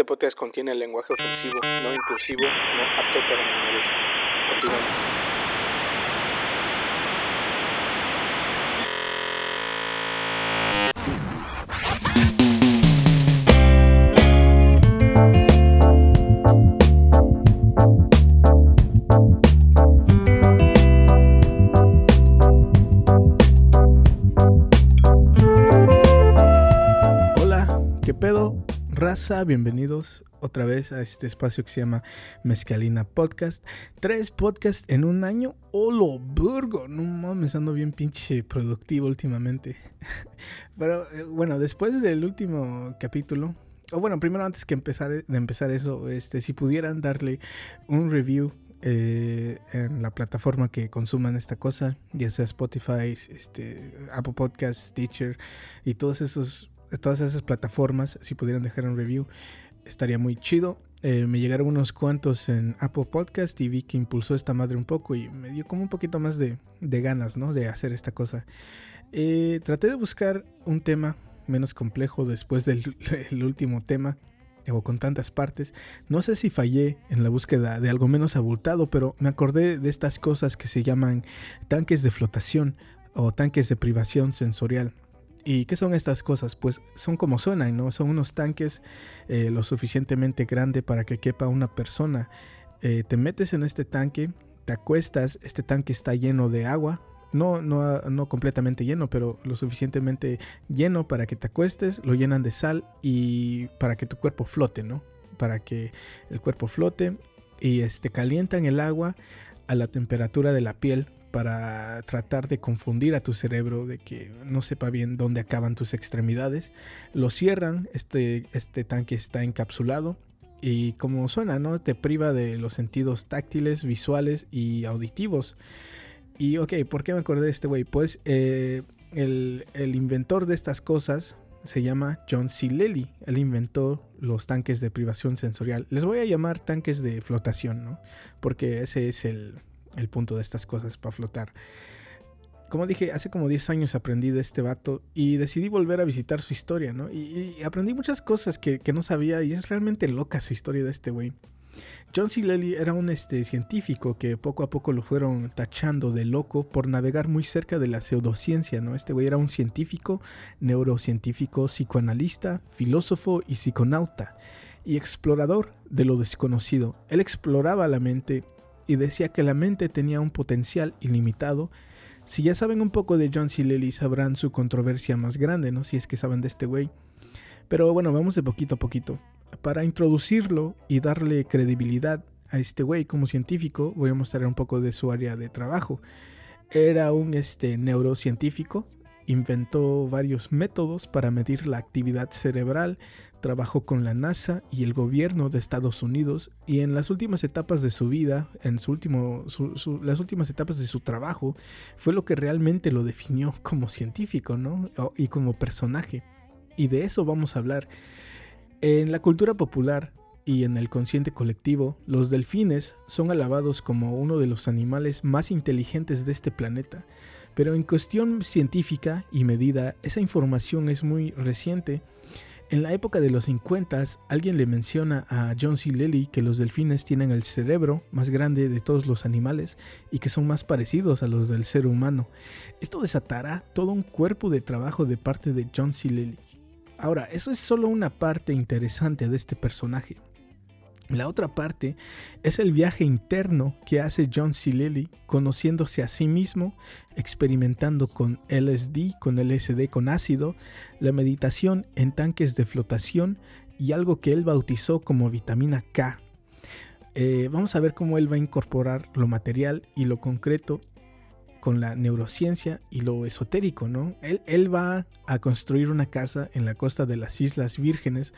Este podcast contiene lenguaje ofensivo, no inclusivo, no apto para menores. Continuamos. Raza, bienvenidos otra vez a este espacio que se llama Mezcalina Podcast. Tres podcasts en un año. ¡Holo, burgo! No mames, ando bien pinche productivo últimamente. Pero eh, bueno, después del último capítulo, o bueno, primero antes que empezar, de empezar eso, este, si pudieran darle un review eh, en la plataforma que consuman esta cosa, ya sea Spotify, este, Apple Podcasts, Teacher y todos esos, todas esas plataformas, si pudieran dejar un review, estaría muy chido. Eh, me llegaron unos cuantos en Apple Podcast y vi que impulsó esta madre un poco y me dio como un poquito más de, de ganas, ¿no? De hacer esta cosa. Eh, traté de buscar un tema menos complejo después del el último tema o con tantas partes. No sé si fallé en la búsqueda de algo menos abultado, pero me acordé de estas cosas que se llaman tanques de flotación o tanques de privación sensorial. ¿Y qué son estas cosas? Pues son como suenan, ¿no? Son unos tanques eh, lo suficientemente grande para que quepa una persona. Eh, te metes en este tanque, te acuestas, este tanque está lleno de agua. No, no, no completamente lleno, pero lo suficientemente lleno para que te acuestes, lo llenan de sal y para que tu cuerpo flote, ¿no? Para que el cuerpo flote y este, calientan el agua a la temperatura de la piel para tratar de confundir a tu cerebro, de que no sepa bien dónde acaban tus extremidades. Lo cierran, este, este tanque está encapsulado y como suena, ¿no? Te priva de los sentidos táctiles, visuales y auditivos. Y ok, ¿por qué me acordé de este güey? Pues eh, el, el inventor de estas cosas se llama John C. Lilly. Él inventó los tanques de privación sensorial. Les voy a llamar tanques de flotación, ¿no? Porque ese es el, el punto de estas cosas para flotar. Como dije, hace como 10 años aprendí de este vato y decidí volver a visitar su historia, ¿no? Y, aprendí muchas cosas que, que, no sabía y es realmente loca su historia de este güey. John C. Lilly era un este, científico que poco a poco lo fueron tachando de loco por navegar muy cerca de la pseudociencia, ¿no? Este güey era un científico, neurocientífico, psicoanalista, filósofo y psiconauta y explorador de lo desconocido. Él exploraba la mente y decía que la mente tenía un potencial ilimitado. Si ya saben un poco de John C. Lilly, sabrán su controversia más grande, ¿no? Si es que saben de este güey. Pero bueno, vamos de poquito a poquito. Para introducirlo y darle credibilidad a este güey como científico, voy a mostrar un poco de su área de trabajo. Era un este, neurocientífico, inventó varios métodos para medir la actividad cerebral, trabajó con la NASA y el gobierno de Estados Unidos y en las últimas etapas de su vida, en las últimas etapas de su trabajo, fue lo que realmente lo definió como científico ¿no? y como personaje. Y de eso vamos a hablar. En la cultura popular y en el consciente colectivo, los delfines son alabados como uno de los animales más inteligentes de este planeta. Pero en cuestión científica y medida, esa información es muy reciente. En la época de los 50, alguien le menciona a John C. Lilly que los delfines tienen el cerebro más grande de todos los animales y que son más parecidos a los del ser humano. Esto desatará todo un cuerpo de trabajo de parte de John C. Lilly. Ahora, eso es solo una parte interesante de este personaje. La otra parte es el viaje interno que hace John C. Lilly conociéndose a sí mismo, experimentando con LSD, con LSD con ácido, la meditación en tanques de flotación y algo que él bautizó como vitamina K. Eh, vamos a ver cómo él va a incorporar lo material y lo concreto con la neurociencia y lo esotérico, ¿no? Él, él, va a construir una casa en la costa de las Islas Vírgenes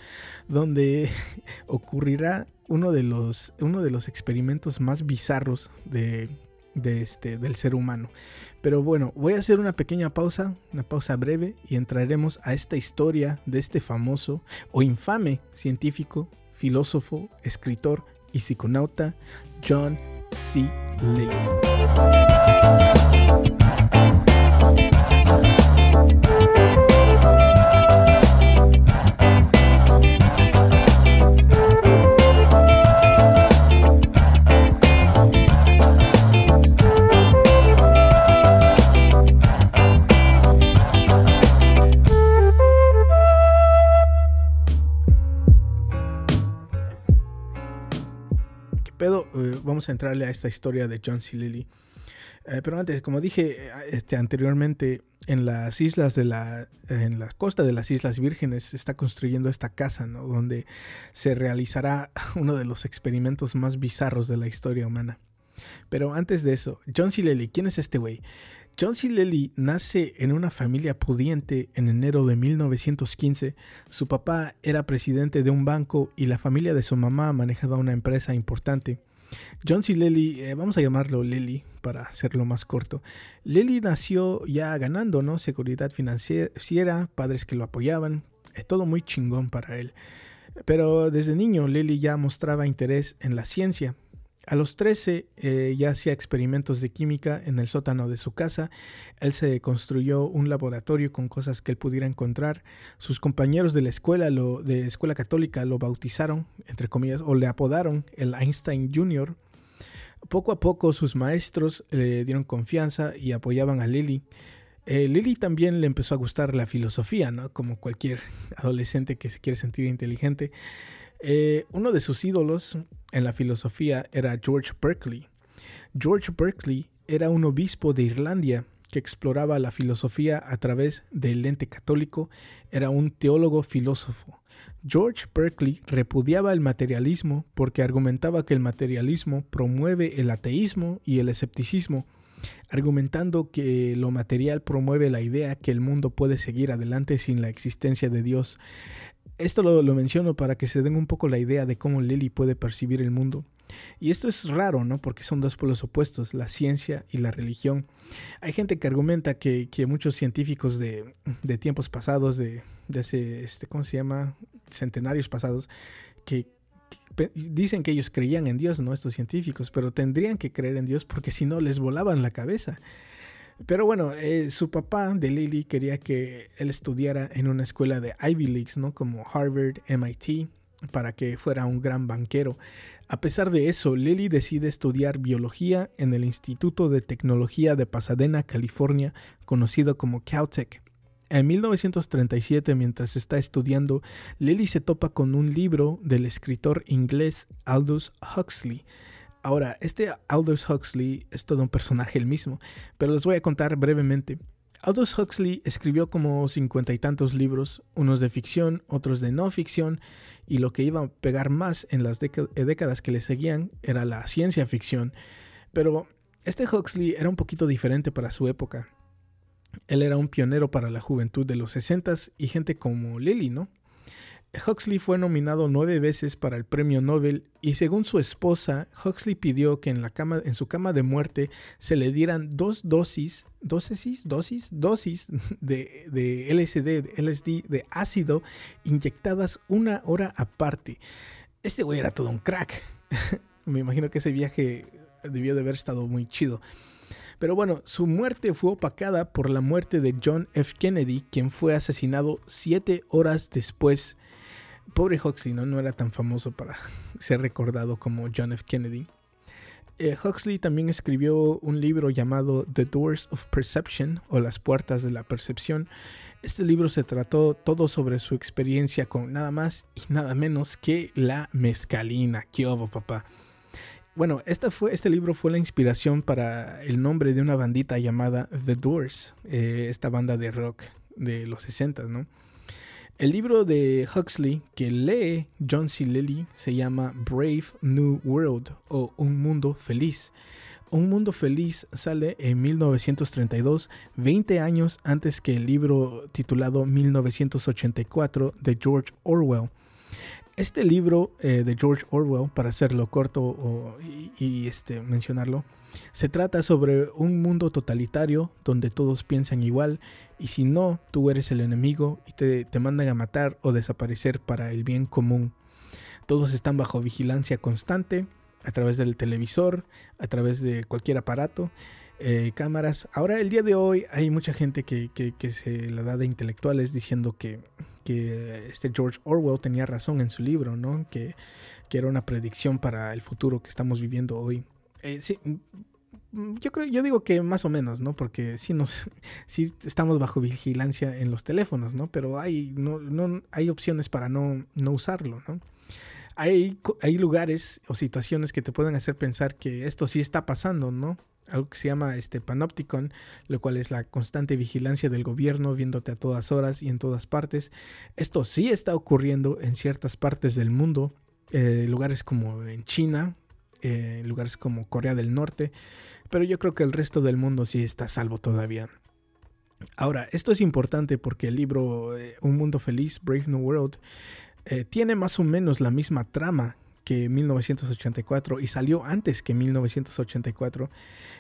donde ocurrirá uno de los, uno de los experimentos más bizarros de, de este, del ser humano. Pero bueno, voy a hacer una pequeña pausa, una pausa breve y entraremos a esta historia de este famoso o infame científico, filósofo, escritor y psiconauta John C. Lilly. Vamos a entrarle a esta historia de John C. Lilly. Eh, pero antes, como dije este, anteriormente, en las islas de la, en la costa de las Islas Vírgenes se está construyendo esta casa, ¿no? Donde se realizará uno de los experimentos más bizarros de la historia humana. Pero antes de eso, John C. Lilly, ¿quién es este güey? John C. Lilly nace en una familia pudiente en enero de 1915. Su papá era presidente de un banco y la familia de su mamá manejaba una empresa importante. John C. Lilly, eh, vamos a llamarlo Lily para hacerlo más corto. Lily nació ya ganando, ¿no? Seguridad financiera, padres que lo apoyaban, es todo muy chingón para él. Pero desde niño Lily ya mostraba interés en la ciencia. A los 13 eh, ya hacía experimentos de química en el sótano de su casa. Él se construyó un laboratorio con cosas que él pudiera encontrar. Sus compañeros de la escuela, lo, de escuela católica, lo bautizaron, entre comillas, o le apodaron el Einstein Jr. Poco a poco sus maestros le dieron confianza y apoyaban a Lily. Eh, Lily también le empezó a gustar la filosofía, ¿no? Como cualquier adolescente que se quiere sentir inteligente. Eh, uno de sus ídolos en la filosofía era George Berkeley. George Berkeley era un obispo de Irlanda que exploraba la filosofía a través del lente católico, era un teólogo filósofo. George Berkeley repudiaba el materialismo porque argumentaba que el materialismo promueve el ateísmo y el escepticismo, argumentando que lo material promueve la idea que el mundo puede seguir adelante sin la existencia de Dios. Esto lo, menciono para que se den un poco la idea de cómo Lily puede percibir el mundo. Y esto es raro, ¿no? Porque son dos polos opuestos, la ciencia y la religión. Hay gente que argumenta que, muchos científicos de, tiempos pasados, de, de hace, este, ¿cómo se llama? Centenarios pasados, que, dicen que ellos creían en Dios, ¿no? Estos científicos, pero tendrían que creer en Dios porque si no les volaban la cabeza. Pero bueno, eh, su papá de Lily quería que él estudiara en una escuela de Ivy Leagues, ¿no? Como Harvard, MIT, para que fuera un gran banquero. A pesar de eso, Lily decide estudiar biología en el Instituto de Tecnología de Pasadena, California, conocido como Caltech. En 1937, mientras está estudiando, Lily se topa con un libro del escritor inglés Aldous Huxley, Ahora, este Aldous Huxley es todo un personaje el mismo, pero les voy a contar brevemente. Aldous Huxley escribió como cincuenta y tantos libros, unos de ficción, otros de no ficción, y lo que iba a pegar más en las eh, décadas que le seguían era la ciencia ficción. Pero este Huxley era un poquito diferente para su época. Él era un pionero para la juventud de los 60 y gente como Lily, ¿no? Huxley fue nominado nueve veces para el premio Nobel y según su esposa, Huxley pidió que en, la cama, en su cama de muerte se le dieran dos dosis, dosis, dosis, dosis de, LSD, de LSD, de ácido inyectadas una hora aparte. Este güey era todo un crack. Me imagino que ese viaje debió de haber estado muy chido. Pero bueno, su muerte fue opacada por la muerte de John F. Kennedy, quien fue asesinado siete horas después pobre Huxley, ¿no? Era tan famoso para ser recordado como John F. Kennedy. Eh, Huxley también escribió un libro llamado The Doors of Perception o Las Puertas de la Percepción. Este libro se trató todo sobre su experiencia con nada más y nada menos que la mezcalina. ¿Qué obo, papá? Bueno, fue, este libro fue la inspiración para el nombre de una bandita llamada The Doors, eh, esta banda de rock de los 60, ¿no? El libro de Huxley que lee John C. Lilly se llama Brave New World o Un Mundo Feliz. Un Mundo Feliz sale en 1932, 20 años antes que el libro titulado 1984 de George Orwell. Este libro eh, de George Orwell, para hacerlo corto y, este, mencionarlo, se trata sobre un mundo totalitario donde todos piensan igual y si no, tú eres el enemigo y te, te mandan a matar o desaparecer para el bien común. Todos están bajo vigilancia constante a través del televisor, a través de cualquier aparato eh, cámaras. Ahora, el día de hoy, hay mucha gente que, se la da de intelectuales diciendo que, que, este George Orwell tenía razón en su libro, ¿no? Que, era una predicción para el futuro que estamos viviendo hoy. Eh, sí, yo creo, yo digo que más o menos, ¿no? Porque sí nos, sí estamos bajo vigilancia en los teléfonos, ¿no? Pero hay, no, no, hay opciones para no, no usarlo, ¿no? hay, hay lugares o situaciones que te pueden hacer pensar que esto sí está pasando, ¿no? Algo que se llama este panopticon, lo cual es la constante vigilancia del gobierno viéndote a todas horas y en todas partes. Esto sí está ocurriendo en ciertas partes del mundo, eh, lugares como en China, eh, lugares como Corea del Norte, pero yo creo que el resto del mundo sí está salvo todavía. Ahora, esto es importante porque el libro eh, Un Mundo Feliz, Brave New World, eh, tiene más o menos la misma trama que 1984 y salió antes que 1984.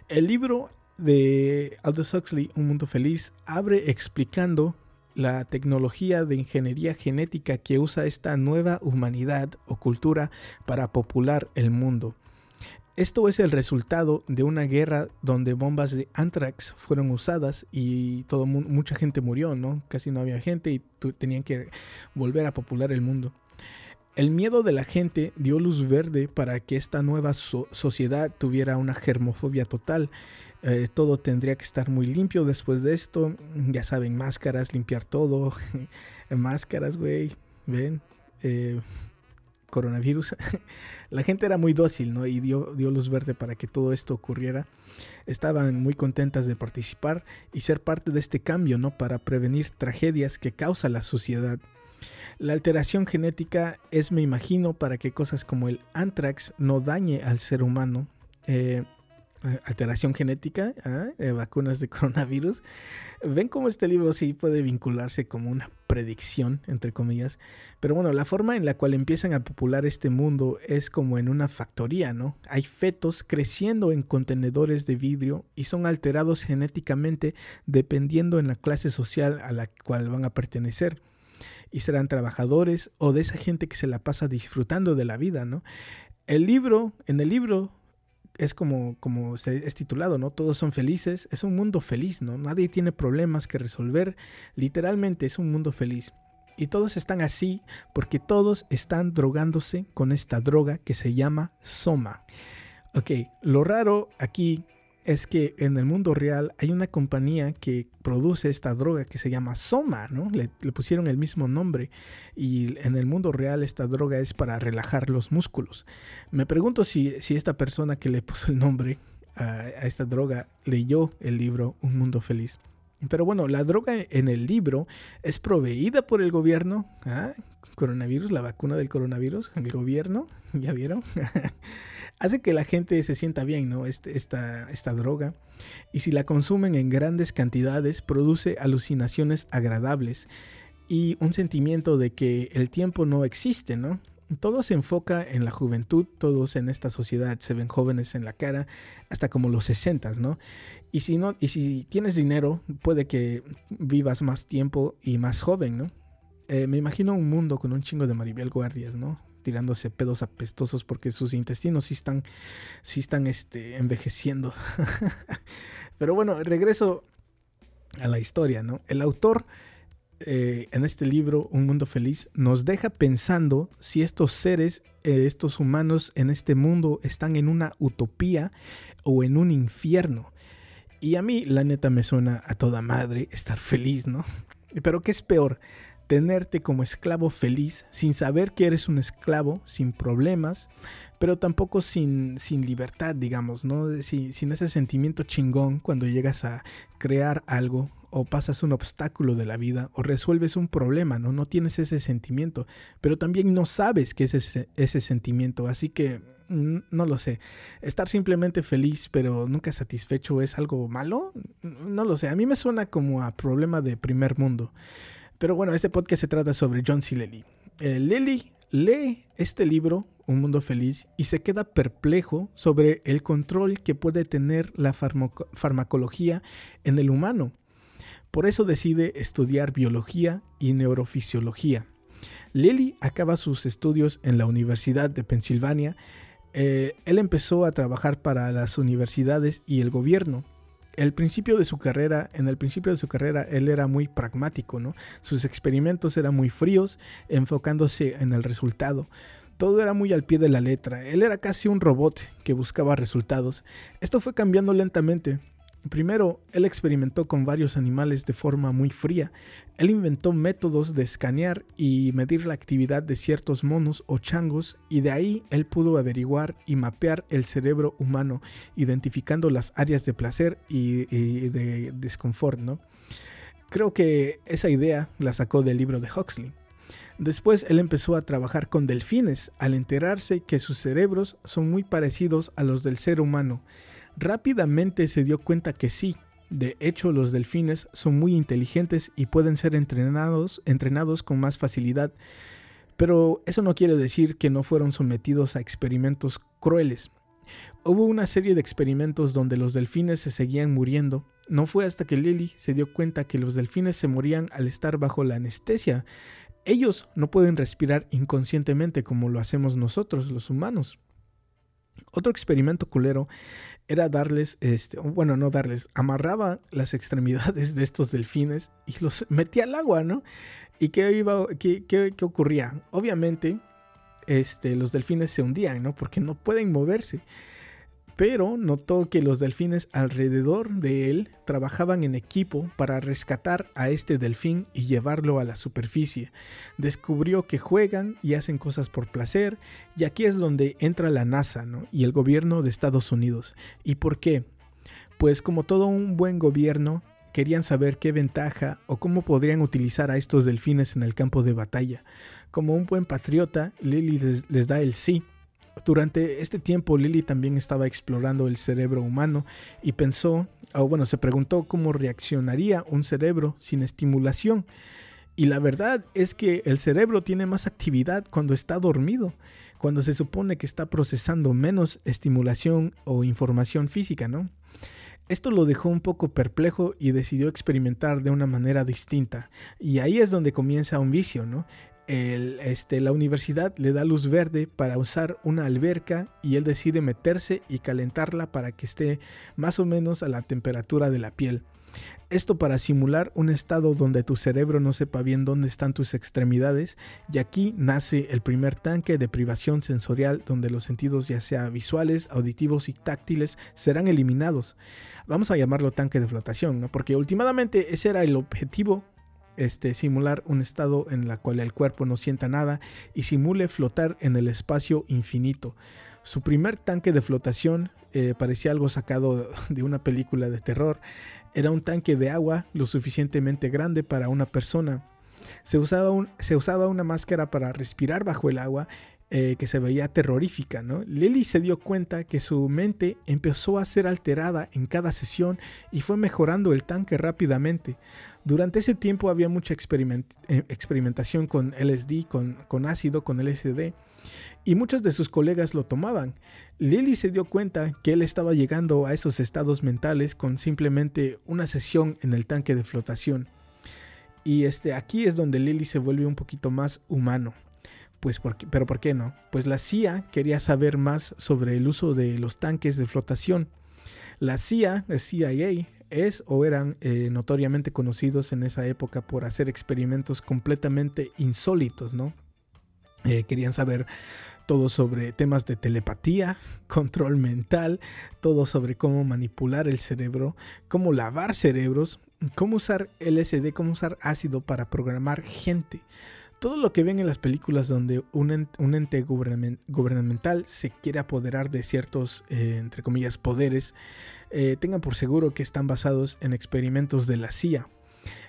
El libro de Aldous Huxley, Un Mundo Feliz, abre explicando la tecnología de ingeniería genética que usa esta nueva humanidad o cultura para popular el mundo. Esto es el resultado de una guerra donde bombas de anthrax fueron usadas y todo, mucha gente murió, ¿no? Casi no había gente y tenían que volver a popular el mundo. El miedo de la gente dio luz verde para que esta nueva sociedad tuviera una germofobia total. Eh, todo tendría que estar muy limpio después de esto. Ya saben, máscaras, limpiar todo. máscaras, güey. Ven. Eh, coronavirus, la gente era muy dócil, ¿no? Y dio, dio luz verde para que todo esto ocurriera. Estaban muy contentas de participar y ser parte de este cambio, ¿no? Para prevenir tragedias que causa la sociedad. La alteración genética es, me imagino, para que cosas como el anthrax no dañe al ser humano. Eh, alteración genética, eh, vacunas de coronavirus. Ven cómo este libro sí puede vincularse como una predicción, entre comillas. Pero bueno, la forma en la cual empiezan a popular este mundo es como en una factoría, ¿no? Hay fetos creciendo en contenedores de vidrio y son alterados genéticamente dependiendo en la clase social a la cual van a pertenecer y serán trabajadores o de esa gente que se la pasa disfrutando de la vida, ¿no? El libro, en el libro es como, como es titulado, ¿no? Todos son felices, es un mundo feliz, ¿no? Nadie tiene problemas que resolver, literalmente es un mundo feliz. Y todos están así porque todos están drogándose con esta droga que se llama Soma. Ok, lo raro aquí es que en el mundo real hay una compañía que produce esta droga que se llama Soma, ¿no? Le, pusieron el mismo nombre y en el mundo real esta droga es para relajar los músculos. Me pregunto si, si esta persona que le puso el nombre a, esta droga leyó el libro Un Mundo Feliz. Pero bueno, la droga en el libro es proveída por el gobierno. ¿ah? Coronavirus, la vacuna del coronavirus, el gobierno, ¿ya vieron? hace que la gente se sienta bien, ¿no? Este, esta, esta droga. Y si la consumen en grandes cantidades, produce alucinaciones agradables y un sentimiento de que el tiempo no existe, ¿no? Todo se enfoca en la juventud, todos en esta sociedad se ven jóvenes en la cara, hasta como los 60, ¿no? Y si, no, y si tienes dinero, puede que vivas más tiempo y más joven, ¿no? Eh, me imagino un mundo con un chingo de Maribel Guardias, ¿no? tirándose pedos apestosos porque sus intestinos sí están, sí están este, envejeciendo. Pero bueno, regreso a la historia, ¿no? El autor eh, en este libro, Un Mundo Feliz, nos deja pensando si estos seres, eh, estos humanos en este mundo están en una utopía o en un infierno. Y a mí, la neta, me suena a toda madre estar feliz, ¿no? Pero ¿qué es peor? Tenerte como esclavo feliz, sin saber que eres un esclavo, sin problemas, pero tampoco sin, sin libertad, digamos, ¿no? Sin, sin ese sentimiento chingón cuando llegas a crear algo o pasas un obstáculo de la vida o resuelves un problema, ¿no? No tienes ese sentimiento, pero también no sabes qué es ese, ese sentimiento, así que mm, no lo sé. Estar simplemente feliz pero nunca satisfecho es algo malo, no lo sé. A mí me suena como a problema de primer mundo. Pero bueno, este podcast se trata sobre John C. Lilly. Eh, Lilly lee este libro, Un Mundo Feliz, y se queda perplejo sobre el control que puede tener la farmacología en el humano. Por eso decide estudiar biología y neurofisiología. Lilly acaba sus estudios en la Universidad de Pensilvania. Eh, él empezó a trabajar para las universidades y el gobierno el principio de su carrera, en el principio de su carrera, él era muy pragmático, ¿no? Sus experimentos eran muy fríos, enfocándose en el resultado. Todo era muy al pie de la letra. Él era casi un robot que buscaba resultados. Esto fue cambiando lentamente. Primero, él experimentó con varios animales de forma muy fría. Él inventó métodos de escanear y medir la actividad de ciertos monos o changos y de ahí él pudo averiguar y mapear el cerebro humano, identificando las áreas de placer y, de desconfort. ¿no? Creo que esa idea la sacó del libro de Huxley. Después él empezó a trabajar con delfines al enterarse que sus cerebros son muy parecidos a los del ser humano Rápidamente se dio cuenta que sí, de hecho los delfines son muy inteligentes y pueden ser entrenados, entrenados con más facilidad, pero eso no quiere decir que no fueron sometidos a experimentos crueles. Hubo una serie de experimentos donde los delfines se seguían muriendo. No fue hasta que Lily se dio cuenta que los delfines se morían al estar bajo la anestesia. Ellos no pueden respirar inconscientemente como lo hacemos nosotros, los humanos. Otro experimento culero era darles, este, bueno, no darles, amarraba las extremidades de estos delfines y los metía al agua, ¿no? ¿Y qué, iba, qué, qué, qué ocurría? Obviamente, este, los delfines se hundían, ¿no? Porque no pueden moverse pero notó que los delfines alrededor de él trabajaban en equipo para rescatar a este delfín y llevarlo a la superficie. Descubrió que juegan y hacen cosas por placer, y aquí es donde entra la NASA y el gobierno de Estados Unidos. ¿Y por qué? Pues como todo un buen gobierno, querían saber qué ventaja o cómo podrían utilizar a estos delfines en el campo de batalla. Como un buen patriota, Lily les, les da el sí durante este tiempo Lily también estaba explorando el cerebro humano y pensó, o bueno, se preguntó cómo reaccionaría un cerebro sin estimulación. Y la verdad es que el cerebro tiene más actividad cuando está dormido, cuando se supone que está procesando menos estimulación o información física, ¿no? Esto lo dejó un poco perplejo y decidió experimentar de una manera distinta. Y ahí es donde comienza un vicio, ¿no? Este, la universidad le da luz verde para usar una alberca y él decide meterse y calentarla para que esté más o menos a la temperatura de la piel. Esto para simular un estado donde tu cerebro no sepa bien dónde están tus extremidades y aquí nace el primer tanque de privación sensorial donde los sentidos ya sea visuales, auditivos y táctiles serán eliminados. Vamos a llamarlo tanque de flotación, porque últimamente ese era el objetivo este, simular un estado en el cual el cuerpo no sienta nada y simule flotar en el espacio infinito. Su primer tanque de flotación eh, parecía algo sacado de una película de terror. Era un tanque de agua lo suficientemente grande para una persona. Se usaba, se usaba una máscara para respirar bajo el agua eh, que se veía terrorífica, ¿no? Lily se dio cuenta que su mente empezó a ser alterada en cada sesión y fue mejorando el tanque rápidamente. Durante ese tiempo había mucha eh, experimentación con LSD, con, con ácido, con LSD, y muchos de sus colegas lo tomaban. Lily se dio cuenta que él estaba llegando a esos estados mentales con simplemente una sesión en el tanque de flotación. Y este, aquí es donde Lily se vuelve un poquito más humano. Pues pero ¿por qué no? Pues la CIA quería saber más sobre el uso de los tanques de flotación. La CIA, la CIA, es o eran eh, notoriamente conocidos en esa época por hacer experimentos completamente insólitos, ¿no? Eh, querían saber todo sobre temas de telepatía, control mental, todo sobre cómo manipular el cerebro, cómo lavar cerebros, cómo usar LSD, cómo usar ácido para programar gente todo lo que ven en las películas donde un, ente gubernamental se quiere apoderar de ciertos, eh, entre comillas, poderes, eh, tengan por seguro que están basados en experimentos de la CIA.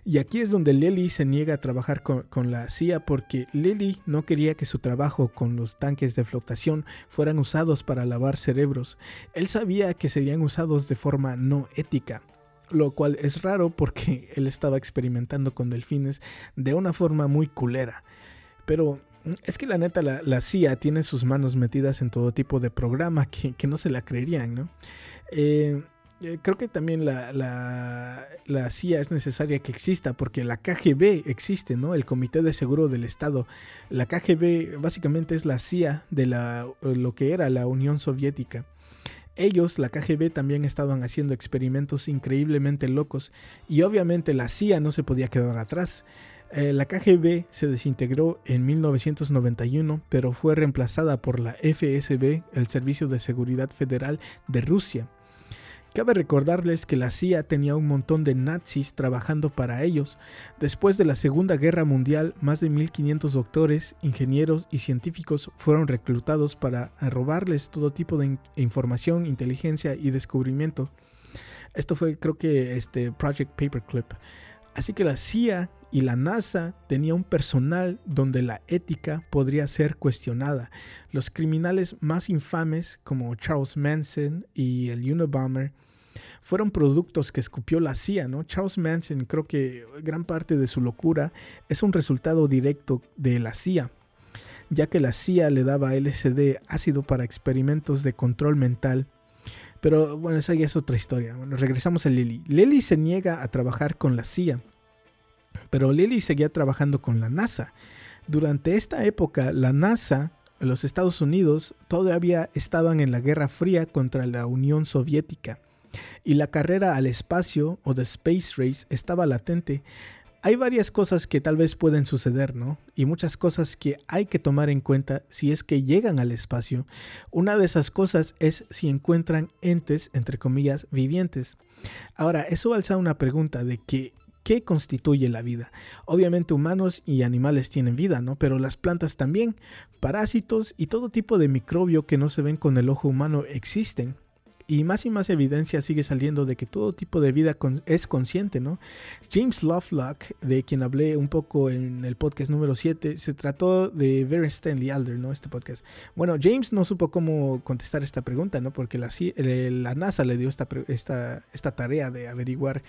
Y aquí es donde Lily se niega a trabajar con, con, la CIA porque Lily no quería que su trabajo con los tanques de flotación fueran usados para lavar cerebros. Él sabía que serían usados de forma no ética lo cual es raro porque él estaba experimentando con delfines de una forma muy culera. Pero es que la neta, la, CIA tiene sus manos metidas en todo tipo de programa que, no se la creerían, ¿no? Eh, eh, creo que también la, la, CIA es necesaria que exista porque la KGB existe, ¿no? El Comité de Seguro del Estado. La KGB básicamente es la CIA de la, lo que era la Unión Soviética. Ellos, la KGB, también estaban haciendo experimentos increíblemente locos y obviamente la CIA no se podía quedar atrás. Eh, la KGB se desintegró en 1991, pero fue reemplazada por la FSB, el Servicio de Seguridad Federal de Rusia. Cabe recordarles que la CIA tenía un montón de nazis trabajando para ellos. Después de la Segunda Guerra Mundial, más de 1500 doctores, ingenieros y científicos fueron reclutados para robarles todo tipo de información, inteligencia y descubrimiento. Esto fue creo que este Project Paperclip. Así que la CIA y la NASA tenía un personal donde la ética podría ser cuestionada. Los criminales más infames como Charles Manson y el Unabomber fueron productos que escupió la CIA, ¿no? Charles Manson creo que gran parte de su locura es un resultado directo de la CIA, ya que la CIA le daba LSD ácido para experimentos de control mental. Pero bueno, esa ya es otra historia. Bueno, regresamos a Lily. Lily se niega a trabajar con la CIA pero Lily seguía trabajando con la NASA. Durante esta época, la NASA, los Estados Unidos, todavía estaban en la Guerra Fría contra la Unión Soviética y la carrera al espacio o the Space Race estaba latente. Hay varias cosas que tal vez pueden suceder, ¿no? Y muchas cosas que hay que tomar en cuenta si es que llegan al espacio. Una de esas cosas es si encuentran entes, entre comillas, vivientes. Ahora, eso alza una pregunta de que ¿Qué constituye la vida? Obviamente humanos y animales tienen vida, ¿no? Pero las plantas también, parásitos y todo tipo de microbio que no se ven con el ojo humano existen. Y más y más evidencia sigue saliendo de que todo tipo de vida es consciente, ¿no? James Lovelock, de quien hablé un poco en el podcast número 7, se trató de Very Stanley Alder, ¿no? Este podcast. Bueno, James no supo cómo contestar esta pregunta, ¿no? Porque la, la NASA le dio esta tarea de averiguar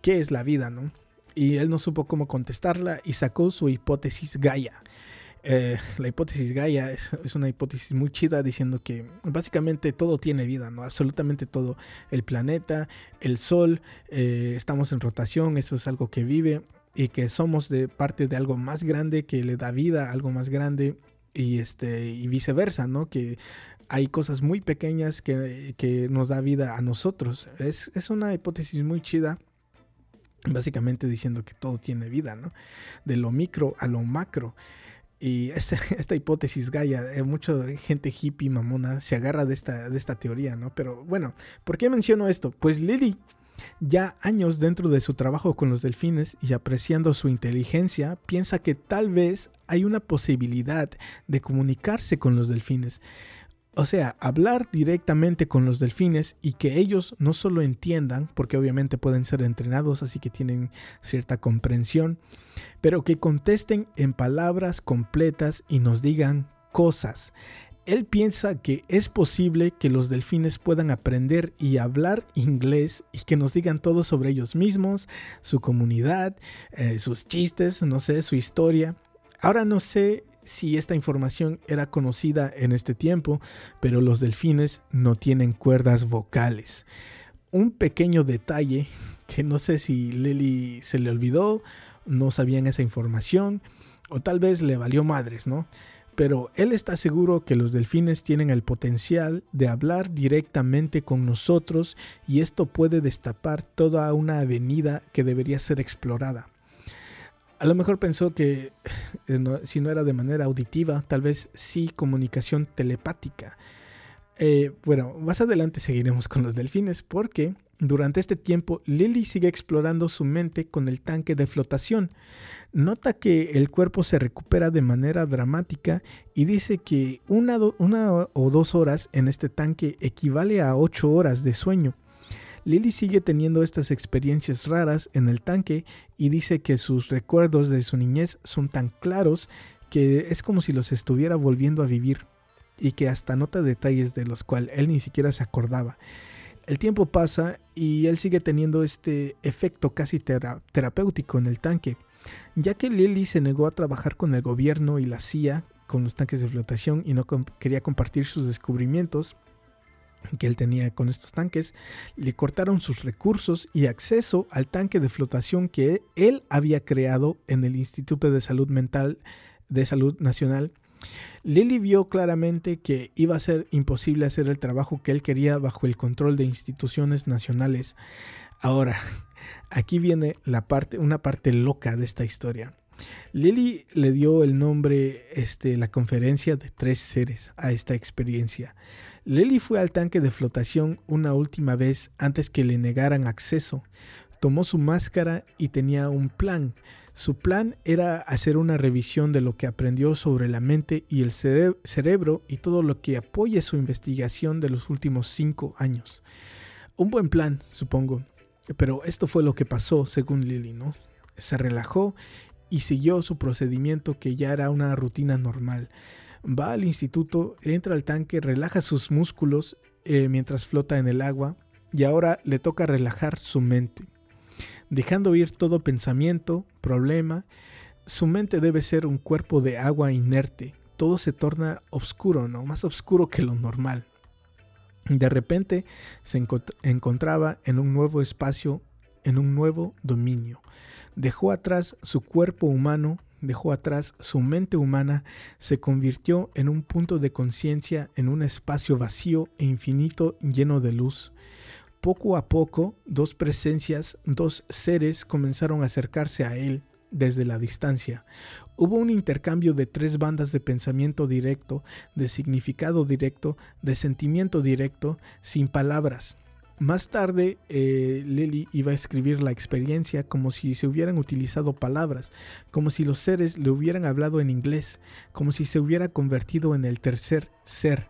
qué es la vida, ¿no? Y él no supo cómo contestarla y sacó su hipótesis Gaia. Eh, la hipótesis Gaia es, una hipótesis muy chida diciendo que básicamente todo tiene vida, ¿no? Absolutamente todo. El planeta, el sol, eh, estamos en rotación, eso es algo que vive y que somos de parte de algo más grande que le da vida a algo más grande y, este, y viceversa, ¿no? Que hay cosas muy pequeñas que, que nos da vida a nosotros. Es, es una hipótesis muy chida básicamente diciendo que todo tiene vida, ¿no? De lo micro a lo macro. Y esta, esta hipótesis Gaia, eh, mucha gente hippie mamona se agarra de esta, de esta teoría, ¿no? Pero bueno, ¿por qué menciono esto? Pues Lily, ya años dentro de su trabajo con los delfines y apreciando su inteligencia, piensa que tal vez hay una posibilidad de comunicarse con los delfines. O sea, hablar directamente con los delfines y que ellos no solo entiendan, porque obviamente pueden ser entrenados, así que tienen cierta comprensión, pero que contesten en palabras completas y nos digan cosas. Él piensa que es posible que los delfines puedan aprender y hablar inglés y que nos digan todo sobre ellos mismos, su comunidad, eh, sus chistes, no sé, su historia. Ahora no sé si esta información era conocida en este tiempo, pero los delfines no tienen cuerdas vocales. Un pequeño detalle que no sé si Lily se le olvidó, no sabían esa información o tal vez le valió madres, ¿no? Pero él está seguro que los delfines tienen el potencial de hablar directamente con nosotros y esto puede destapar toda una avenida que debería ser explorada. A lo mejor pensó que eh, si no era de manera auditiva, tal vez sí comunicación telepática. Eh, bueno, más adelante seguiremos con los delfines porque durante este tiempo Lily sigue explorando su mente con el tanque de flotación. Nota que el cuerpo se recupera de manera dramática y dice que una, una o dos horas en este tanque equivale a ocho horas de sueño. Lily sigue teniendo estas experiencias raras en el tanque y dice que sus recuerdos de su niñez son tan claros que es como si los estuviera volviendo a vivir y que hasta nota detalles de los cuales él ni siquiera se acordaba. El tiempo pasa y él sigue teniendo este efecto casi terapéutico en el tanque, ya que Lily se negó a trabajar con el gobierno y la CIA con los tanques de flotación y no quería compartir sus descubrimientos que él tenía con estos tanques, le cortaron sus recursos y acceso al tanque de flotación que él había creado en el Instituto de Salud Mental de Salud Nacional. Lily vio claramente que iba a ser imposible hacer el trabajo que él quería bajo el control de instituciones nacionales. Ahora, aquí viene la parte, una parte loca de esta historia. Lily le dio el nombre, este, la conferencia de tres seres a esta experiencia. Lily fue al tanque de flotación una última vez antes que le negaran acceso. Tomó su máscara y tenía un plan. Su plan era hacer una revisión de lo que aprendió sobre la mente y el cerebro y todo lo que apoye su investigación de los últimos cinco años. Un buen plan, supongo. Pero esto fue lo que pasó, según Lily, ¿no? Se relajó y siguió su procedimiento que ya era una rutina normal. Va al instituto, entra al tanque, relaja sus músculos eh, mientras flota en el agua y ahora le toca relajar su mente. Dejando ir todo pensamiento, problema, su mente debe ser un cuerpo de agua inerte. Todo se torna oscuro, ¿no? Más oscuro que lo normal. De repente se encontraba en un nuevo espacio, en un nuevo dominio. Dejó atrás su cuerpo humano, dejó atrás su mente humana, se convirtió en un punto de conciencia en un espacio vacío e infinito lleno de luz. Poco a poco, dos presencias, dos seres comenzaron a acercarse a él desde la distancia. Hubo un intercambio de tres bandas de pensamiento directo, de significado directo, de sentimiento directo, sin palabras. Más tarde, eh, iba a escribir la experiencia como si se hubieran utilizado palabras, como si los seres le hubieran hablado en inglés, como si se hubiera convertido en el tercer ser.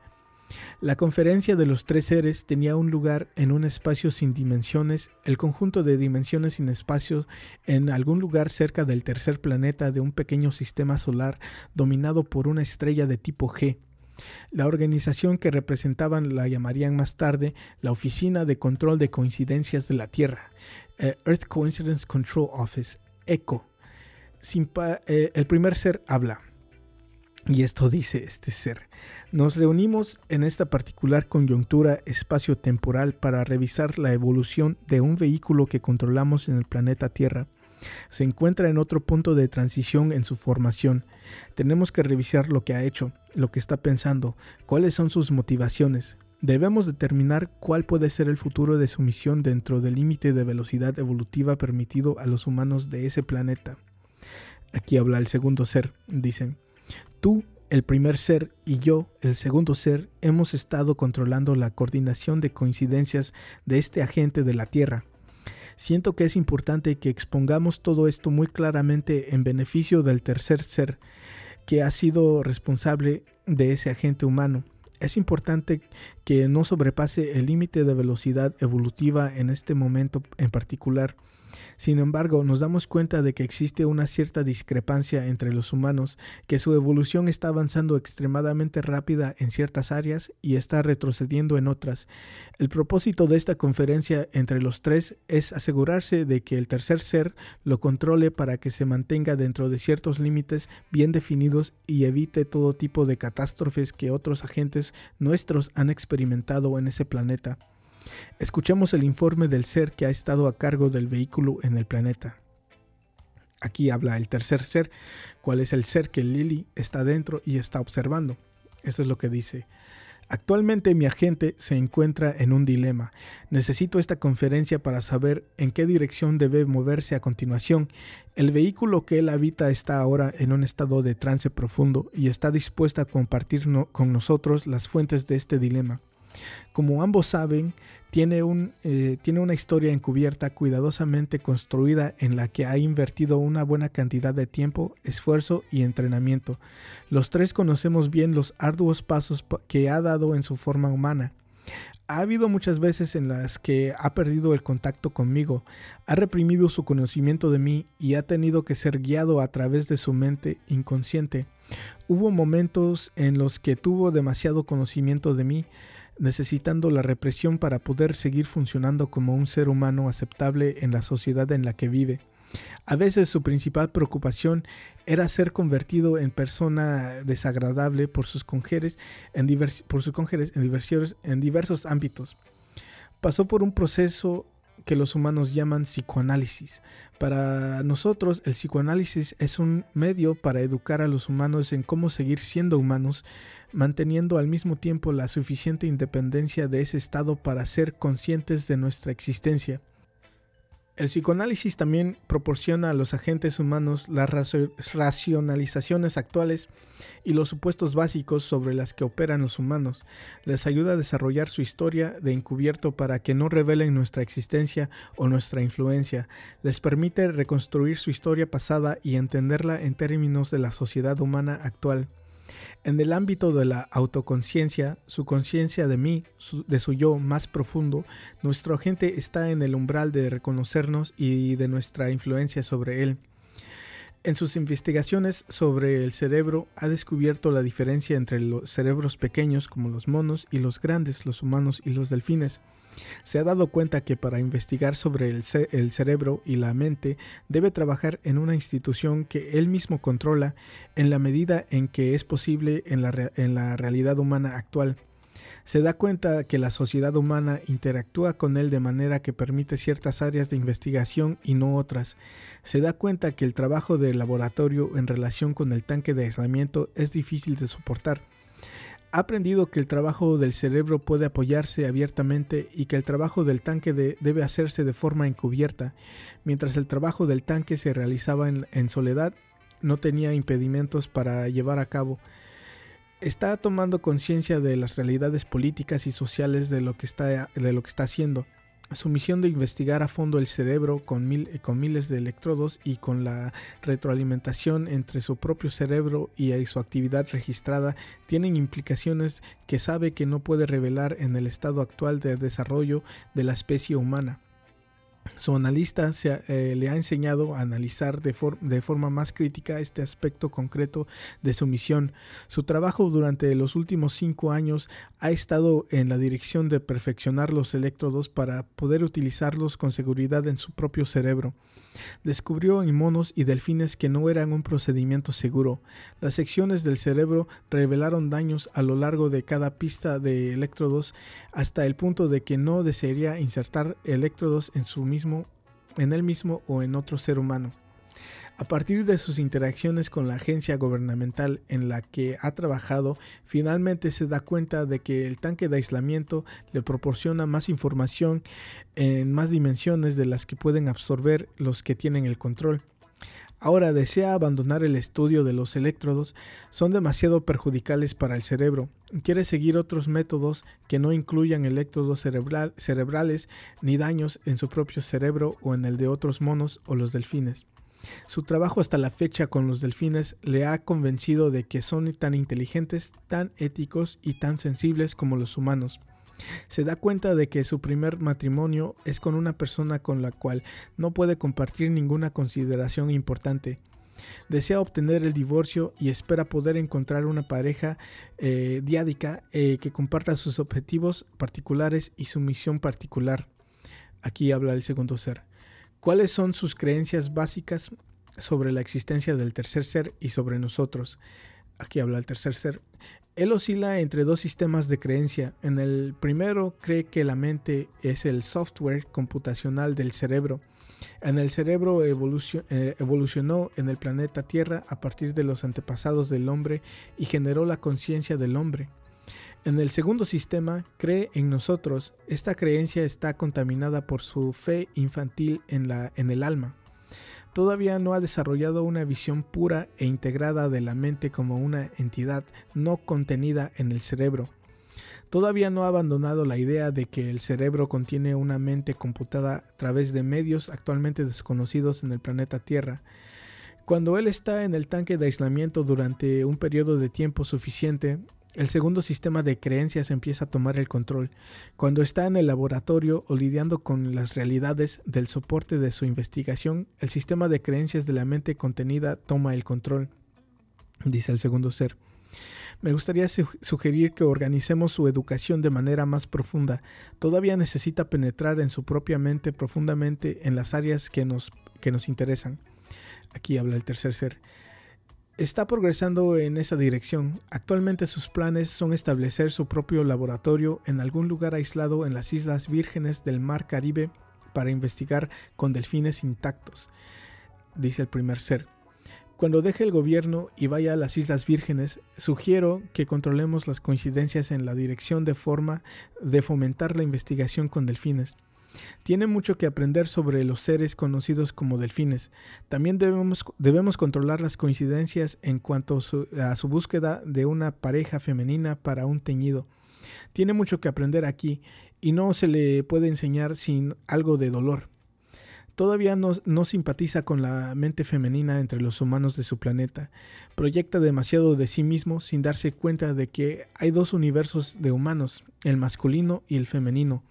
La conferencia de los tres seres tenía un lugar en un espacio sin dimensiones, el conjunto de dimensiones sin espacio en algún lugar cerca del tercer planeta de un pequeño sistema solar dominado por una estrella de tipo G. La organización que representaban la llamarían más tarde la Oficina de Control de Coincidencias de la Tierra, eh, Earth Coincidence Control Office, ECO. Eh, el primer ser habla. Y esto dice este ser. Nos reunimos en esta particular coyuntura espacio-temporal para revisar la evolución de un vehículo que controlamos en el planeta Tierra se encuentra en otro punto de transición en su formación. Tenemos que revisar lo que ha hecho, lo que está pensando, cuáles son sus motivaciones. Debemos determinar cuál puede ser el futuro de su misión dentro del límite de velocidad evolutiva permitido a los humanos de ese planeta. Aquí habla el segundo ser, dicen. Tú, el primer ser, y yo, el segundo ser, hemos estado controlando la coordinación de coincidencias de este agente de la Tierra. Siento que es importante que expongamos todo esto muy claramente en beneficio del tercer ser que ha sido responsable de ese agente humano. Es importante que no sobrepase el límite de velocidad evolutiva en este momento en particular sin embargo, nos damos cuenta de que existe una cierta discrepancia entre los humanos, que su evolución está avanzando extremadamente rápida en ciertas áreas y está retrocediendo en otras. El propósito de esta conferencia entre los tres es asegurarse de que el tercer ser lo controle para que se mantenga dentro de ciertos límites bien definidos y evite todo tipo de catástrofes que otros agentes nuestros han experimentado en ese planeta. Escuchemos el informe del ser que ha estado a cargo del vehículo en el planeta. Aquí habla el tercer ser, cuál es el ser que Lily está dentro y está observando. Eso es lo que dice. Actualmente mi agente se encuentra en un dilema. Necesito esta conferencia para saber en qué dirección debe moverse a continuación. El vehículo que él habita está ahora en un estado de trance profundo y está dispuesto a compartir con nosotros las fuentes de este dilema. Como ambos saben, tiene, un, eh, tiene una historia encubierta cuidadosamente construida en la que ha invertido una buena cantidad de tiempo, esfuerzo y entrenamiento. Los tres conocemos bien los arduos pasos que ha dado en su forma humana. Ha habido muchas veces en las que ha perdido el contacto conmigo, ha reprimido su conocimiento de mí y ha tenido que ser guiado a través de su mente inconsciente. Hubo momentos en los que tuvo demasiado conocimiento de mí, necesitando la represión para poder seguir funcionando como un ser humano aceptable en la sociedad en la que vive. A veces su principal preocupación era ser convertido en persona desagradable por sus congéneres en, por sus en, en diversos ámbitos. Pasó por un proceso que los humanos llaman psicoanálisis. Para nosotros el psicoanálisis es un medio para educar a los humanos en cómo seguir siendo humanos, manteniendo al mismo tiempo la suficiente independencia de ese estado para ser conscientes de nuestra existencia. El psicoanálisis también proporciona a los agentes humanos las racionalizaciones actuales y los supuestos básicos sobre las que operan los humanos. Les ayuda a desarrollar su historia de encubierto para que no revelen nuestra existencia o nuestra influencia. Les permite reconstruir su historia pasada y entenderla en términos de la sociedad humana actual. En el ámbito de la autoconciencia, su conciencia de mí, de su yo más profundo, nuestro agente está en el umbral de reconocernos y de nuestra influencia sobre él. En sus investigaciones sobre el cerebro ha descubierto la diferencia entre los cerebros pequeños como los monos y los grandes, los humanos y los delfines. Se ha dado cuenta que para investigar sobre el, cerebro y la mente debe trabajar en una institución que él mismo controla en la medida en que es posible en la, en la realidad humana actual. Se da cuenta que la sociedad humana interactúa con él de manera que permite ciertas áreas de investigación y no otras. Se da cuenta que el trabajo de laboratorio en relación con el tanque de aislamiento es difícil de soportar ha aprendido que el trabajo del cerebro puede apoyarse abiertamente y que el trabajo del tanque debe hacerse de forma encubierta. Mientras el trabajo del tanque se realizaba en, soledad, no tenía impedimentos para llevar a cabo. Está tomando conciencia de las realidades políticas y sociales de lo que está, de lo que está haciendo su misión de investigar a fondo el cerebro con, con, miles de electrodos y con la retroalimentación entre su propio cerebro y su actividad registrada tienen implicaciones que sabe que no puede revelar en el estado actual de desarrollo de la especie humana. Su analista se, eh, le ha enseñado a analizar de, de, forma más crítica este aspecto concreto de su misión. Su trabajo durante los últimos cinco años ha estado en la dirección de perfeccionar los electrodos para poder utilizarlos con seguridad en su propio cerebro. Descubrió en monos y delfines que no eran un procedimiento seguro. Las secciones del cerebro revelaron daños a lo largo de cada pista de electrodos hasta el punto de que no desearía insertar electrodos en su mismo en él mismo o en otro ser humano. A partir de sus interacciones con la agencia gubernamental en la que ha trabajado, finalmente se da cuenta de que el tanque de aislamiento le proporciona más información en más dimensiones de las que pueden absorber los que tienen el control. Ahora desea abandonar el estudio de los electrodos, son demasiado perjudicales para el cerebro. Quiere seguir otros métodos que no incluyan electrodos cerebrales ni daños en su propio cerebro o en el de otros monos o los delfines. Su trabajo hasta la fecha con los delfines le ha convencido de que son tan inteligentes, tan éticos y tan sensibles como los humanos. Se da cuenta de que su primer matrimonio es con una persona con la cual no puede compartir ninguna consideración importante. Desea obtener el divorcio y espera poder encontrar una pareja eh, diádica eh, que comparta sus objetivos particulares y su misión particular. Aquí habla el segundo ser. ¿Cuáles son sus creencias básicas sobre la existencia del tercer ser y sobre nosotros? Aquí habla el tercer ser. Él oscila entre dos sistemas de creencia. En el primero cree que la mente es el software computacional del cerebro. En el cerebro eh, evolucionó en el planeta Tierra a partir de los antepasados del hombre y generó la conciencia del hombre. En el segundo sistema, cree en nosotros. Esta creencia está contaminada por su fe infantil en, la, en el alma. Todavía no ha desarrollado una visión pura e integrada de la mente como una entidad no contenida en el cerebro. Todavía no ha abandonado la idea de que el cerebro contiene una mente computada a través de medios actualmente desconocidos en el planeta Tierra. Cuando él está en el tanque de aislamiento durante un periodo de tiempo suficiente, el segundo sistema de creencias empieza a tomar el control. Cuando está en el laboratorio o lidiando con las realidades del soporte de su investigación, el sistema de creencias de la mente contenida toma el control, dice el segundo ser. Me gustaría sugerir que organicemos su educación de manera más profunda. Todavía necesita penetrar en su propia mente profundamente en las áreas que nos, que nos interesan. Aquí habla el tercer ser está progresando en esa dirección. Actualmente sus planes son establecer su propio laboratorio en algún lugar aislado en las Islas Vírgenes del Mar Caribe para investigar con delfines intactos, dice el primer ser. Cuando deje el gobierno y vaya a las Islas Vírgenes, sugiero que controlemos las coincidencias en la dirección de forma de fomentar la investigación con delfines. Tiene mucho que aprender sobre los seres conocidos como delfines. También debemos, debemos controlar las coincidencias en cuanto a su búsqueda de una pareja femenina para un teñido. Tiene mucho que aprender aquí y no se le puede enseñar sin algo de dolor. Todavía no, no, simpatiza con la mente femenina entre los humanos de su planeta. Proyecta demasiado de sí mismo sin darse cuenta de que hay dos universos de humanos, el masculino y el femenino.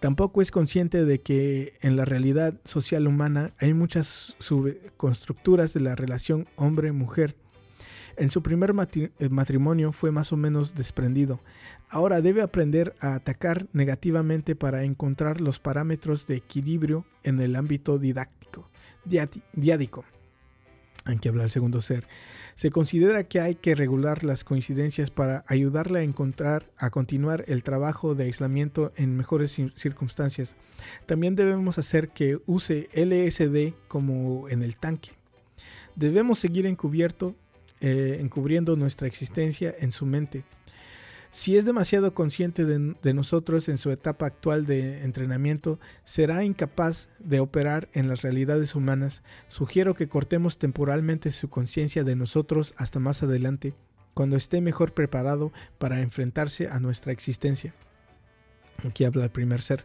Tampoco es consciente de que en la realidad social humana hay muchas subconstructuras de la relación hombre-mujer. En su primer eh, matrimonio fue más o menos desprendido. Ahora debe aprender a atacar negativamente para encontrar los parámetros de equilibrio en el ámbito didáctico, diádico. Hay que hablar el segundo ser. Se considera que hay que regular las coincidencias para ayudarle a encontrar, a continuar el trabajo de aislamiento en mejores circunstancias. También debemos hacer que use LSD como en el tanque. Debemos seguir encubierto, eh, encubriendo nuestra existencia en su mente. Si es demasiado consciente de, nosotros en su etapa actual de entrenamiento, será incapaz de operar en las realidades humanas. Sugiero que cortemos temporalmente su conciencia de nosotros hasta más adelante, cuando esté mejor preparado para enfrentarse a nuestra existencia. Aquí habla el primer ser.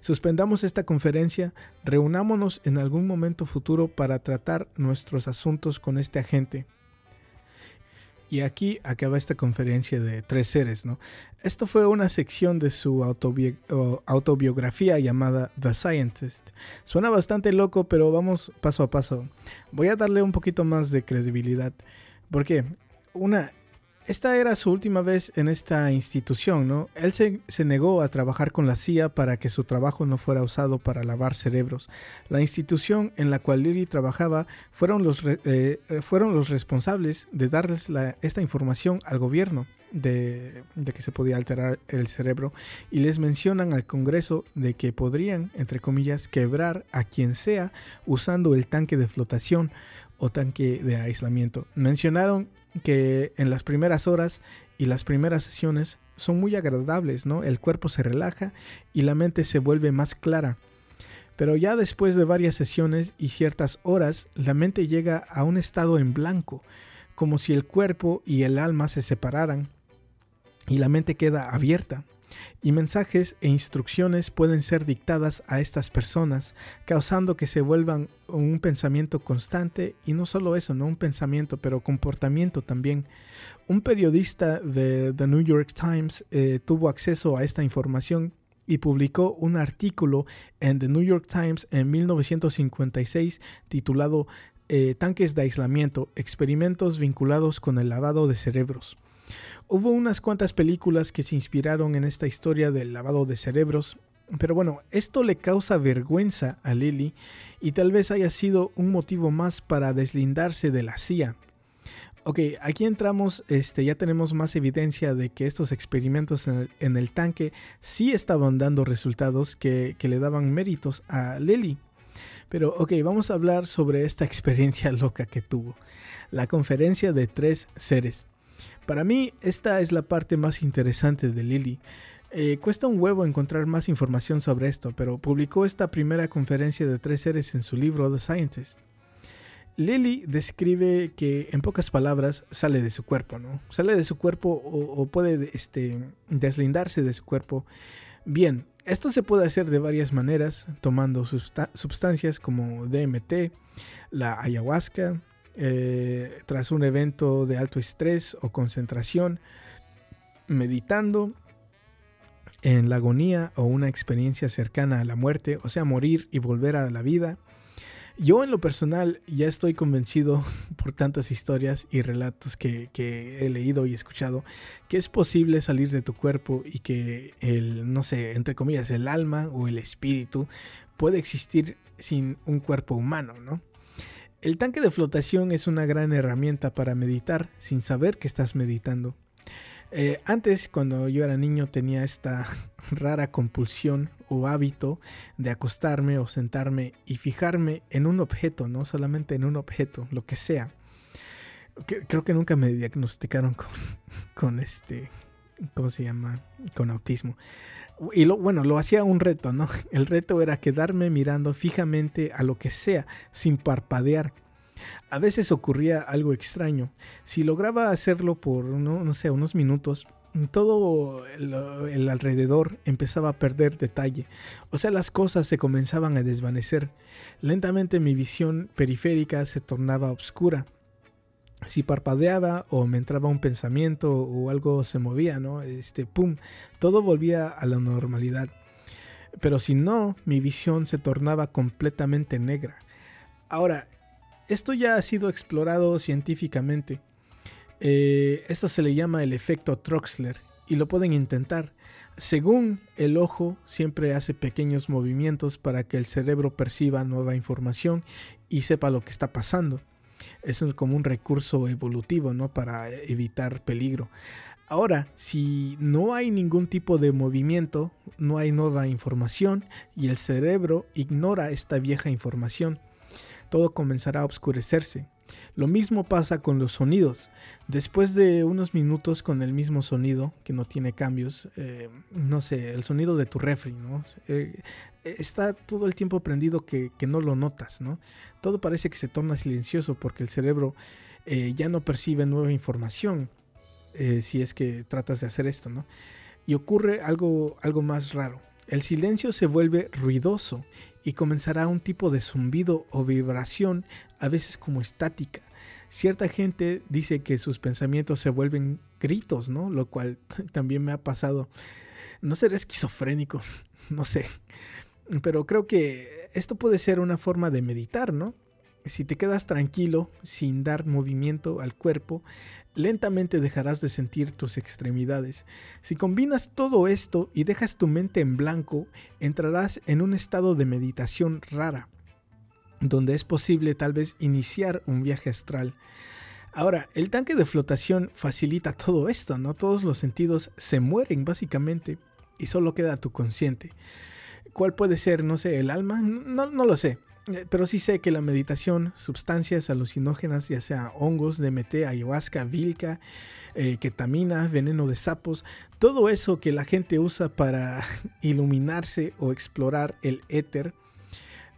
Suspendamos esta conferencia, reunámonos en algún momento futuro para tratar nuestros asuntos con este agente. Y aquí acaba esta conferencia de tres seres, ¿no? Esto fue una sección de su autobiografía llamada The Scientist. Suena bastante loco, pero vamos paso a paso. Voy a darle un poquito más de credibilidad. Porque una, esta era su última vez en esta institución, ¿no? Él se, negó a trabajar con la CIA para que su trabajo no fuera usado para lavar cerebros. La institución en la cual Lily trabajaba fueron los, eh, fueron los responsables de darles esta información al gobierno de, que se podía alterar el cerebro y les mencionan al Congreso de que podrían, entre comillas, quebrar a quien sea usando el tanque de flotación o tanque de aislamiento. Mencionaron que en las primeras horas y las primeras sesiones son muy agradables, ¿no? El cuerpo se relaja y la mente se vuelve más clara. Pero ya después de varias sesiones y ciertas horas, la mente llega a un estado en blanco, como si el cuerpo y el alma se separaran y la mente queda abierta y mensajes e instrucciones pueden ser dictadas a estas personas, causando que se vuelvan un pensamiento constante y no solo eso, no un pensamiento, pero comportamiento también. Un periodista de The New York Times eh, tuvo acceso a esta información y publicó un artículo en The New York Times en 1956 titulado eh, Tanques de aislamiento, experimentos vinculados con el lavado de cerebros. Hubo unas cuantas películas que se inspiraron en esta historia del lavado de cerebros, pero bueno, esto le causa vergüenza a Lily y tal vez haya sido un motivo más para deslindarse de la CIA. Ok, aquí entramos, este, ya tenemos más evidencia de que estos experimentos en el, tanque sí estaban dando resultados que, que le daban méritos a Lily. Pero ok, vamos a hablar sobre esta experiencia loca que tuvo. La conferencia de tres seres. Para mí, esta es la parte más interesante de Lily. Eh, cuesta un huevo encontrar más información sobre esto, pero publicó esta primera conferencia de tres seres en su libro The Scientist. Lily describe que en pocas palabras sale de su cuerpo, ¿no? Sale de su cuerpo o, puede este, deslindarse de su cuerpo. Bien, esto se puede hacer de varias maneras, tomando sustancias como DMT, la ayahuasca, eh, tras un evento de alto estrés o concentración, meditando en la agonía o una experiencia cercana a la muerte, o sea, morir y volver a la vida. Yo en lo personal ya estoy convencido por tantas historias y relatos que, que, he leído y escuchado que es posible salir de tu cuerpo y que el, no sé, entre comillas, el alma o el espíritu puede existir sin un cuerpo humano, ¿no? El tanque de flotación es una gran herramienta para meditar sin saber que estás meditando. Eh, antes, cuando yo era niño, tenía esta rara compulsión o hábito de acostarme o sentarme y fijarme en un objeto, no solamente en un objeto, lo que sea. Creo que nunca me diagnosticaron con, con este ¿cómo se llama? Con autismo. Y lo, bueno, lo hacía un reto, ¿no? El reto era quedarme mirando fijamente a lo que sea, sin parpadear. A veces ocurría algo extraño. Si lograba hacerlo por, no, no sé, unos minutos, todo el, alrededor empezaba a perder detalle. O sea, las cosas se comenzaban a desvanecer. Lentamente mi visión periférica se tornaba oscura. Si parpadeaba o me entraba un pensamiento o algo se movía, ¿no? Este, pum, todo volvía a la normalidad. Pero si no, mi visión se tornaba completamente negra. Ahora, esto ya ha sido explorado científicamente. Eh, esto se le llama el efecto Troxler y lo pueden intentar. Según el ojo siempre hace pequeños movimientos para que el cerebro perciba nueva información y sepa lo que está pasando. Es como un recurso evolutivo, ¿no? Para evitar peligro. Ahora, si no hay ningún tipo de movimiento, no hay nueva información y el cerebro ignora esta vieja información, todo comenzará a oscurecerse lo mismo pasa con los sonidos. Después de unos minutos con el mismo sonido, que no tiene cambios, eh, no sé, el sonido de tu refri, ¿no? Eh, está todo el tiempo prendido que, no lo notas, ¿no? Todo parece que se torna silencioso porque el cerebro eh, ya no percibe nueva información si es que tratas de hacer esto, ¿no? Y ocurre algo, algo más raro. El silencio se vuelve ruidoso y comenzará un tipo de zumbido o vibración, a veces como estática. Cierta gente dice que sus pensamientos se vuelven gritos, ¿no? Lo cual también me ha pasado. No seré esquizofrénico, no sé. Pero creo que esto puede ser una forma de meditar, ¿no? Si te quedas tranquilo, sin dar movimiento al cuerpo, lentamente dejarás de sentir tus extremidades. Si combinas todo esto y dejas tu mente en blanco, entrarás en un estado de meditación rara, donde es posible tal vez iniciar un viaje astral. Ahora, el tanque de flotación facilita todo esto, ¿no? Todos los sentidos se mueren básicamente y solo queda tu consciente. ¿Cuál puede ser? No sé, el alma? No, no lo sé. Eh, pero sí sé que la meditación, sustancias alucinógenas, ya sea hongos, DMT, ayahuasca, vilca, eh, ketamina, veneno de sapos, todo eso que la gente usa para iluminarse o explorar el éter,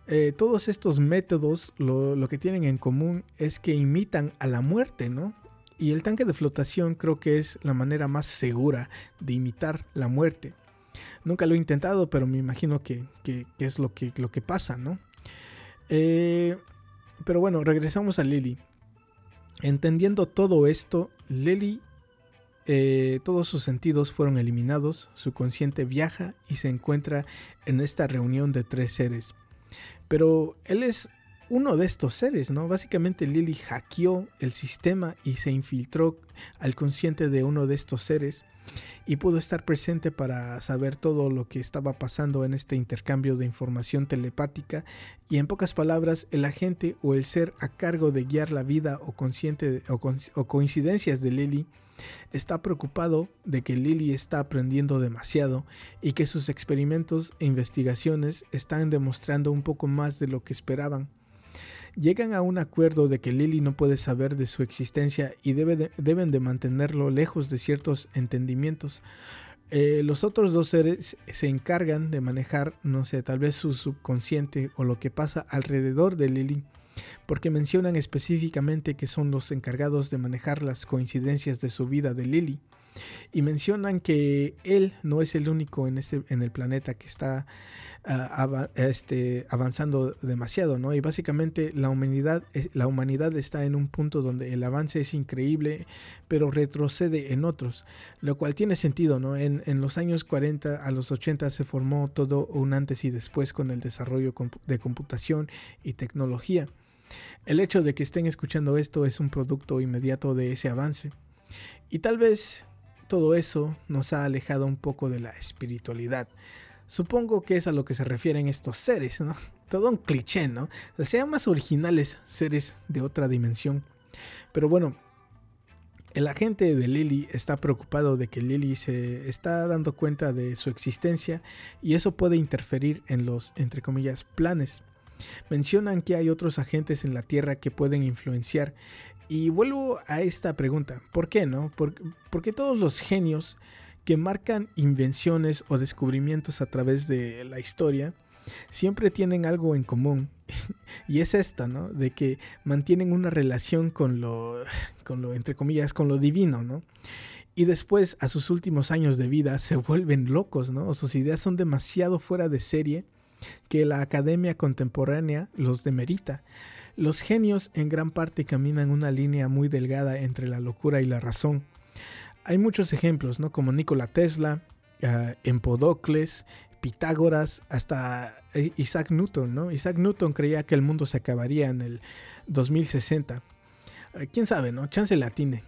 eh, todos estos métodos lo, lo, que tienen en común es que imitan a la muerte, ¿no? Y el tanque de flotación creo que es la manera más segura de imitar la muerte. Nunca lo he intentado, pero me imagino que, que, es lo que, lo que pasa, ¿no? Eh, pero bueno, regresamos a Lily. Entendiendo todo esto, Lily, eh, todos sus sentidos fueron eliminados, su consciente viaja y se encuentra en esta reunión de tres seres. Pero él es uno de estos seres, ¿no? Básicamente Lily hackeó el sistema y se infiltró al consciente de uno de estos seres y pudo estar presente para saber todo lo que estaba pasando en este intercambio de información telepática y en pocas palabras el agente o el ser a cargo de guiar la vida o, consciente o, coincidencias de Lily está preocupado de que Lily está aprendiendo demasiado y que sus experimentos e investigaciones están demostrando un poco más de lo que esperaban llegan a un acuerdo de que Lily no puede saber de su existencia y deben de mantenerlo lejos de ciertos entendimientos. Eh, los otros dos seres se encargan de manejar, no sé, tal vez su subconsciente o lo que pasa alrededor de Lily, porque mencionan específicamente que son los encargados de manejar las coincidencias de su vida de Lily. Y mencionan que él no es el único en, este, en el planeta que está este, avanzando demasiado, ¿no? Y básicamente la humanidad, la humanidad está en un punto donde el avance es increíble, pero retrocede en otros, lo cual tiene sentido, ¿no? En, en los años 40 a los 80 se formó todo un antes y después con el desarrollo de computación y tecnología. El hecho de que estén escuchando esto es un producto inmediato de ese avance. Y tal vez todo eso nos ha alejado un poco de la espiritualidad. Supongo que es a lo que se refieren estos seres, ¿no? Todo un cliché, ¿no? Sean más originales seres de otra dimensión. Pero bueno, el agente de Lily está preocupado de que Lily se está dando cuenta de su existencia y eso puede interferir en los, entre comillas, planes. Mencionan que hay otros agentes en la Tierra que pueden influenciar. Y vuelvo a esta pregunta, ¿por qué no? ¿Por, porque todos los genios que marcan invenciones o descubrimientos a través de la historia, siempre tienen algo en común. y es esta, ¿no? De que mantienen una relación con lo, con lo, entre comillas, con lo divino, ¿no? Y después, a sus últimos años de vida, se vuelven locos, ¿no? Sus ideas son demasiado fuera de serie que la academia contemporánea los demerita. Los genios en gran parte caminan una línea muy delgada entre la locura y la razón. Hay muchos ejemplos, ¿no? Como Nikola Tesla, uh, Empodocles, Pitágoras, hasta eh, Isaac Newton, ¿no? Isaac Newton creía que el mundo se acabaría en el 2060. Uh, ¿Quién sabe, no? Chance latine.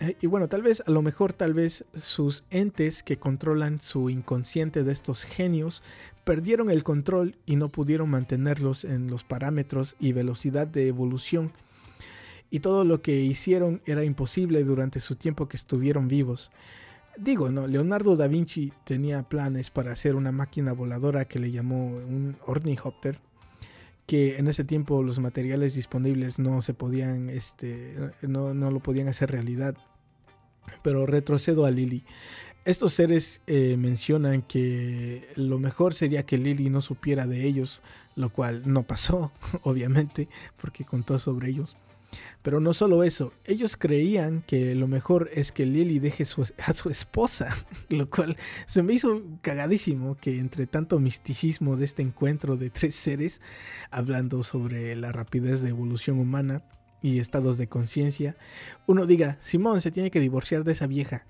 Eh, y bueno, tal vez, a lo mejor, tal vez sus entes que controlan su inconsciente de estos genios perdieron el control y no pudieron mantenerlos en los parámetros y velocidad de evolución. Y todo lo que hicieron era imposible durante su tiempo que estuvieron vivos. Digo, no, Leonardo da Vinci tenía planes para hacer una máquina voladora que le llamó un ornithopter, que en ese tiempo los materiales disponibles no se podían, este, no, no lo podían hacer realidad. Pero retrocedo a Lily. Estos seres eh, mencionan que lo mejor sería que Lily no supiera de ellos, lo cual no pasó, obviamente, porque contó sobre ellos. Pero no solo eso, ellos creían que lo mejor es que Lily deje a su esposa, lo cual se me hizo cagadísimo que entre tanto misticismo de este encuentro de tres seres, hablando sobre la rapidez de evolución humana y estados de conciencia, uno diga, Simón se tiene que divorciar de esa vieja.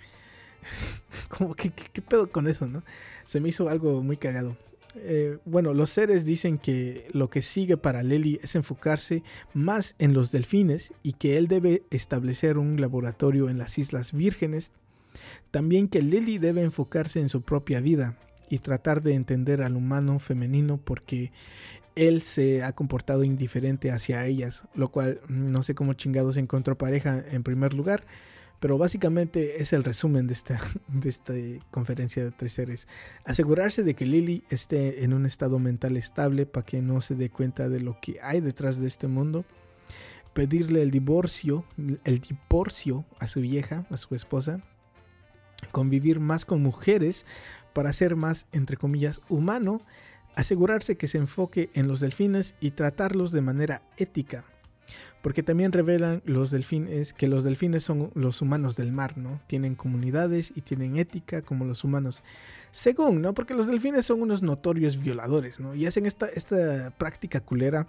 Como que, ¿qué pedo con eso, no? Se me hizo algo muy cagado. Eh, bueno, los seres dicen que lo que sigue para Lely es enfocarse más en los delfines y que él debe establecer un laboratorio en las Islas Vírgenes. También que Lily debe enfocarse en su propia vida y tratar de entender al humano femenino porque él se ha comportado indiferente hacia ellas, lo cual no sé cómo chingados encontró pareja en primer lugar. Pero básicamente es el resumen de esta, de esta conferencia de tres seres. Asegurarse de que Lily esté en un estado mental estable para que no se dé cuenta de lo que hay detrás de este mundo. Pedirle el divorcio, el divorcio a su vieja, a su esposa. Convivir más con mujeres para ser más, entre comillas, humano. Asegurarse que se enfoque en los delfines y tratarlos de manera ética porque también revelan los delfines que los delfines son los humanos del mar, ¿no? Tienen comunidades y tienen ética como los humanos. Según, ¿no? Porque los delfines son unos notorios violadores, ¿no? Y hacen esta, esta práctica culera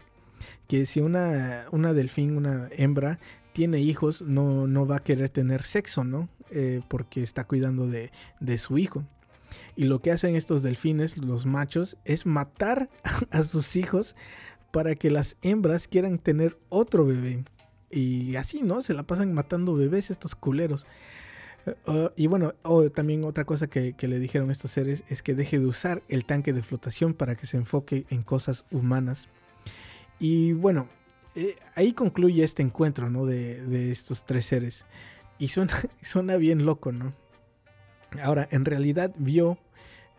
que si una, una delfín, una hembra, tiene hijos, no, no va a querer tener sexo, ¿no? Eh, porque está cuidando de, de su hijo. Y lo que hacen estos delfines, los machos, es matar a sus hijos para que las hembras quieran tener otro bebé. Y así, ¿no? Se la pasan matando bebés estos culeros. Eh, uh, y bueno, también otra cosa que, le dijeron estos seres es que deje de usar el tanque de flotación para que se enfoque en cosas humanas. Y bueno, eh, ahí concluye este encuentro, ¿no? De, de estos tres seres. Y suena, suena bien loco, ¿no? Ahora, en realidad vio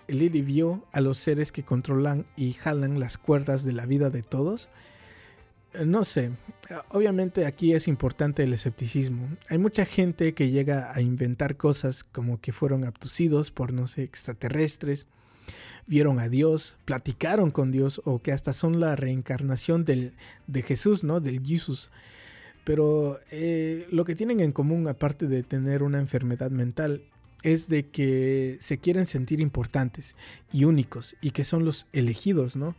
Lily vio a los seres que controlan y jalan las cuerdas de la vida de todos. Eh, no sé, obviamente aquí es importante el escepticismo. Hay mucha gente que llega a inventar cosas como que fueron abducidos por, no sé, extraterrestres, vieron a Dios, platicaron con Dios o que hasta son la reencarnación del, de Jesús, ¿no? Del Jesús. Pero eh, lo que tienen en común, aparte de tener una enfermedad mental, es de que se quieren sentir importantes y únicos y que son los elegidos, ¿no?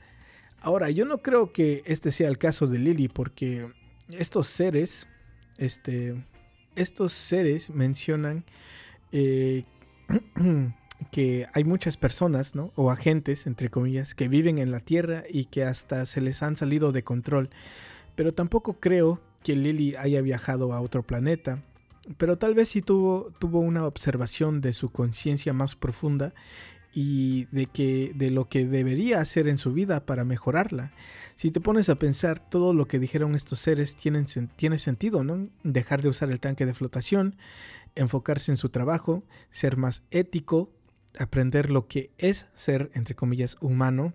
Ahora, yo no creo que este sea el caso de Lily porque estos seres, este, estos seres mencionan eh, que hay muchas personas, ¿no? O agentes, entre comillas, que viven en la Tierra y que hasta se les han salido de control. Pero tampoco creo que Lily haya viajado a otro planeta pero tal vez sí tuvo, tuvo una observación de su conciencia más profunda y de que de lo que debería hacer en su vida para mejorarla. Si te pones a pensar todo lo que dijeron estos seres tiene sentido, ¿no? Dejar de usar el tanque de flotación, enfocarse en su trabajo, ser más ético, aprender lo que es ser entre comillas humano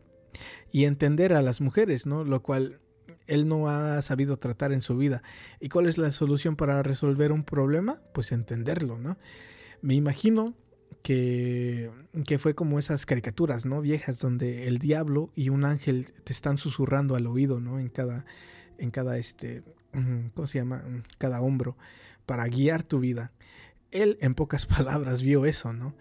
y entender a las mujeres, ¿no? Lo cual él no ha sabido tratar en su vida. ¿Y cuál es la solución para resolver un problema? Pues entenderlo, ¿no? Me imagino que, que, fue como esas caricaturas, ¿no? Viejas, donde el diablo y un ángel te están susurrando al oído, ¿no? En cada, en cada, este, ¿cómo se llama? Cada hombro, para guiar tu vida. Él, en pocas palabras, vio eso, ¿no?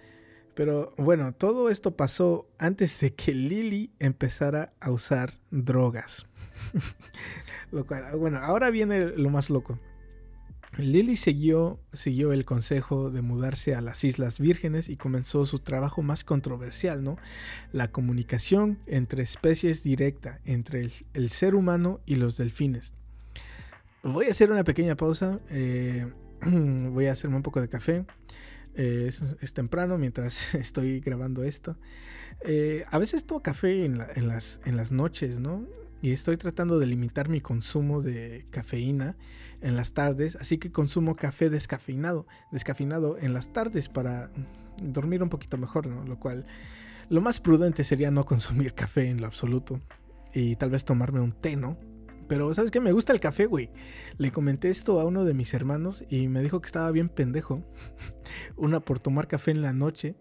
Pero bueno, todo esto pasó antes de que Lily empezara a usar drogas. lo cual, bueno, ahora viene lo más loco. Lily siguió, siguió el consejo de mudarse a las Islas Vírgenes y comenzó su trabajo más controversial, ¿no? La comunicación entre especies directa entre el, ser humano y los delfines. Voy a hacer una pequeña pausa. Eh, voy a hacerme un poco de café. Eh, es, temprano mientras estoy grabando esto. Eh, a veces tomo café en, las, en las noches, ¿no? Y estoy tratando de limitar mi consumo de cafeína en las tardes, así que consumo café descafeinado, descafeinado en las tardes para dormir un poquito mejor, ¿no? Lo cual, lo más prudente sería no consumir café en lo absoluto y tal vez tomarme un té, ¿no? Pero, ¿sabes qué? Me gusta el café, güey. Le comenté esto a uno de mis hermanos y me dijo que estaba bien pendejo. Una por tomar café en la noche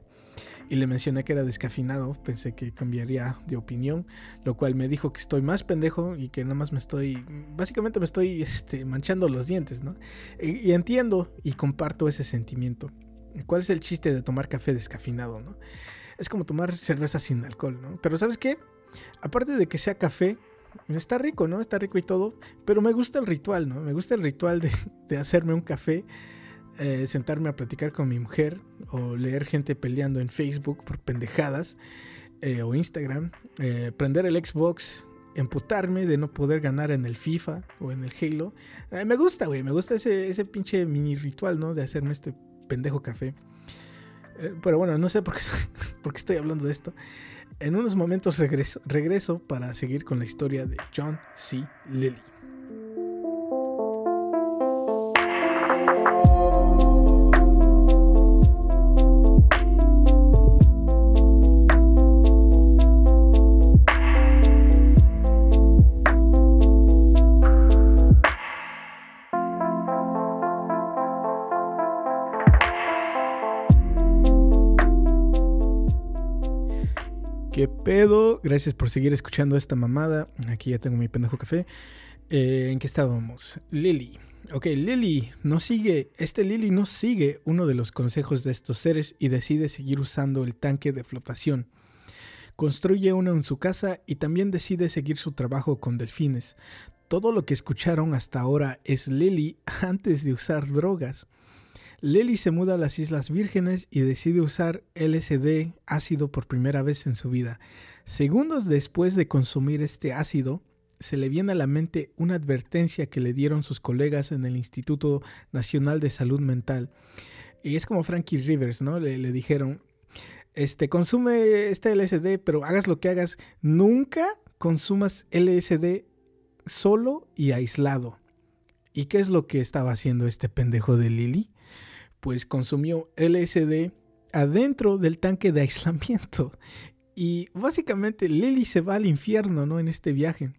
y le mencioné que era descafeinado, pensé que cambiaría de opinión, lo cual me dijo que estoy más pendejo y que nada más me estoy, básicamente me estoy este, manchando los dientes, ¿no? Y, entiendo y comparto ese sentimiento. ¿Cuál es el chiste de tomar café descafeinado, no? Es como tomar cerveza sin alcohol, ¿no? Pero ¿sabes qué? Aparte de que sea café, está rico, ¿no? Está rico y todo, pero me gusta el ritual, ¿no? Me gusta el ritual de, de hacerme un café eh, sentarme a platicar con mi mujer o leer gente peleando en Facebook por pendejadas eh, o Instagram, eh, prender el Xbox, emputarme de no poder ganar en el FIFA o en el Halo. me gusta, güey, me gusta ese, ese pinche mini ritual, ¿no? De hacerme este pendejo café. pero bueno, no sé por qué, por qué estoy hablando de esto. En unos momentos regreso, para seguir con la historia de John C. Lilly. Gracias por seguir escuchando esta mamada. Aquí ya tengo mi pendejo café. Eh, ¿En qué estábamos? Lily. Ok, Lily no sigue, este Lily no sigue uno de los consejos de estos seres y decide seguir usando el tanque de flotación. Construye uno en su casa y también decide seguir su trabajo con delfines. Todo lo que escucharon hasta ahora es Lily antes de usar drogas. Lily se muda a las Islas Vírgenes y decide usar LSD ácido por primera vez en su vida. Segundos después de consumir este ácido, se le viene a la mente una advertencia que le dieron sus colegas en el Instituto Nacional de Salud Mental. Y es como Frankie Rivers, ¿no? Le, dijeron, este, consume este LSD, pero hagas lo que hagas, nunca consumas LSD solo y aislado. ¿Y qué es lo que estaba haciendo este pendejo de Lily? Pues consumió LSD adentro del tanque de aislamiento. Y básicamente Lily se va al infierno, ¿no? En este viaje.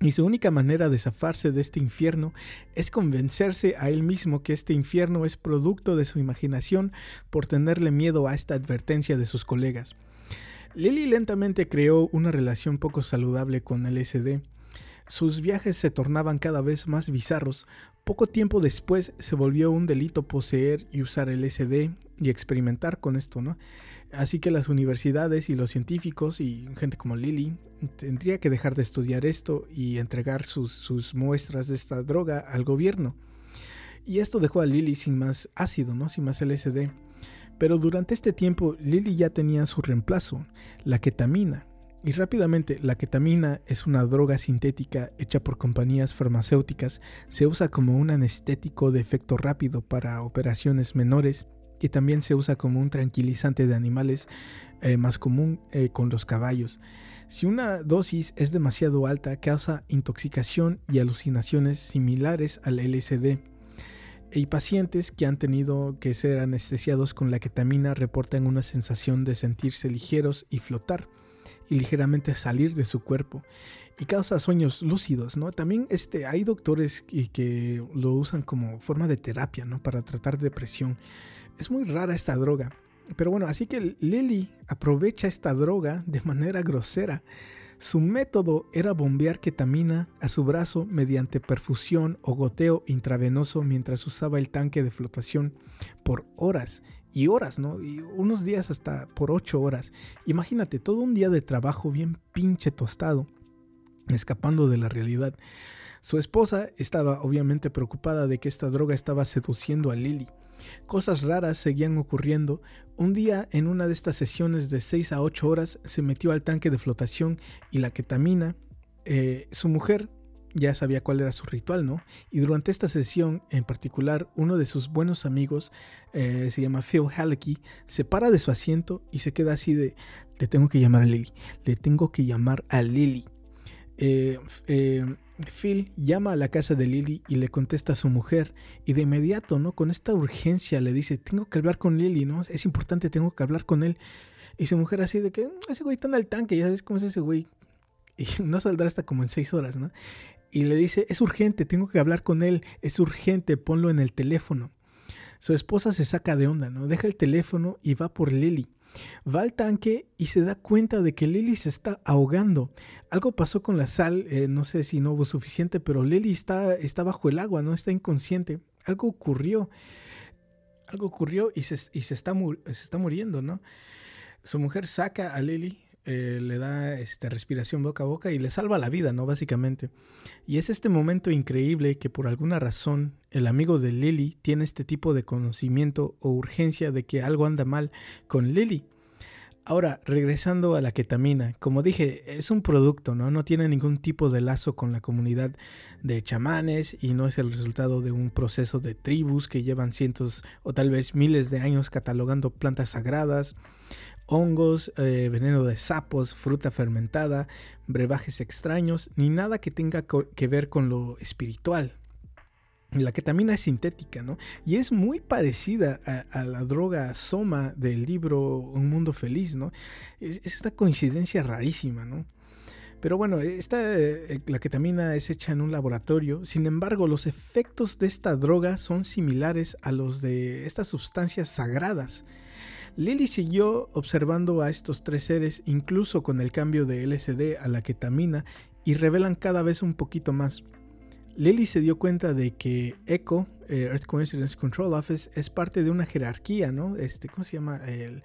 Y su única manera de zafarse de este infierno es convencerse a él mismo que este infierno es producto de su imaginación por tenerle miedo a esta advertencia de sus colegas. Lily lentamente creó una relación poco saludable con LSD. Sus viajes se tornaban cada vez más bizarros, poco tiempo después se volvió un delito poseer y usar el SD y experimentar con esto, ¿no? Así que las universidades y los científicos y gente como Lily tendría que dejar de estudiar esto y entregar sus, sus muestras de esta droga al gobierno. Y esto dejó a Lily sin más ácido, ¿no? Sin más LSD. Pero durante este tiempo Lily ya tenía su reemplazo, la ketamina, y rápidamente, la ketamina es una droga sintética hecha por compañías farmacéuticas, se usa como un anestético de efecto rápido para operaciones menores y también se usa como un tranquilizante de animales eh, más común eh, con los caballos. Si una dosis es demasiado alta, causa intoxicación y alucinaciones similares al LSD. Y pacientes que han tenido que ser anestesiados con la ketamina reportan una sensación de sentirse ligeros y flotar y ligeramente salir de su cuerpo y causa sueños lúcidos, ¿no? También este, hay doctores que, que lo usan como forma de terapia, ¿no? Para tratar depresión. Es muy rara esta droga. Pero bueno, así que Lily aprovecha esta droga de manera grosera. Su método era bombear ketamina a su brazo mediante perfusión o goteo intravenoso mientras usaba el tanque de flotación por horas y horas, ¿no? Y unos días hasta por ocho horas. Imagínate, todo un día de trabajo bien pinche tostado, escapando de la realidad. Su esposa estaba obviamente preocupada de que esta droga estaba seduciendo a Lily. Cosas raras seguían ocurriendo. Un día, en una de estas sesiones de 6 a 8 horas, se metió al tanque de flotación y la ketamina. Eh, su mujer ya sabía cuál era su ritual, ¿no? Y durante esta sesión, en particular, uno de sus buenos amigos, eh, se llama Phil Hallecky, se para de su asiento y se queda así de, le tengo que llamar a Lily, le tengo que llamar a Lily. Eh, Phil llama a la casa de Lily y le contesta a su mujer y de inmediato, ¿no? Con esta urgencia le dice, tengo que hablar con Lily, ¿no? Es importante, tengo que hablar con él. Y su mujer así de que, ese güey está en el tanque, ya sabes cómo es ese güey. Y no saldrá hasta como en seis horas, ¿no? Y le dice, es urgente, tengo que hablar con él, es urgente, ponlo en el teléfono. Su esposa se saca de onda, ¿no? Deja el teléfono y va por Lily. Va al tanque y se da cuenta de que Lily se está ahogando. Algo pasó con la sal, eh, no sé si no hubo suficiente, pero Lily está, está bajo el agua, no está inconsciente. Algo ocurrió. Algo ocurrió y se, y se, está, se está muriendo, ¿no? Su mujer saca a Lily, eh, le da este, respiración boca a boca y le salva la vida, ¿no? Básicamente. Y es este momento increíble que por alguna razón el amigo de Lily tiene este tipo de conocimiento o urgencia de que algo anda mal con Lily. Ahora, regresando a la ketamina, como dije, es un producto, ¿no? No tiene ningún tipo de lazo con la comunidad de chamanes y no es el resultado de un proceso de tribus que llevan cientos o tal vez miles de años catalogando plantas sagradas hongos, eh, veneno de sapos, fruta fermentada, brebajes extraños, ni nada que tenga que ver con lo espiritual. La ketamina es sintética, ¿no? Y es muy parecida a, la droga soma del libro Un Mundo Feliz, ¿no? Es, esta coincidencia rarísima, ¿no? Pero bueno, esta, eh, la ketamina es hecha en un laboratorio, sin embargo los efectos de esta droga son similares a los de estas sustancias sagradas. Lily siguió observando a estos tres seres incluso con el cambio de LSD a la ketamina y revelan cada vez un poquito más. Lily se dio cuenta de que ECHO, eh, Earth Coincidence Control Office, es parte de una jerarquía, ¿no? Este, ¿Cómo se llama? El,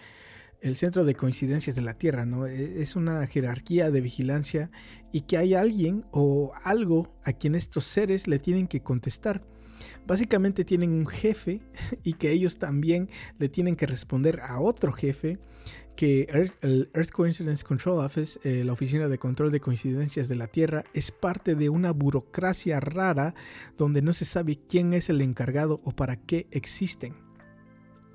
el Centro de Coincidencias de la Tierra, ¿no? E, es una jerarquía de vigilancia y que hay alguien o algo a quien estos seres le tienen que contestar básicamente tienen un jefe y que ellos también le tienen que responder a otro jefe que el Earth Coincidence Control Office, eh, la Oficina de Control de Coincidencias de la Tierra, es parte de una burocracia rara donde no se sabe quién es el encargado o para qué existen.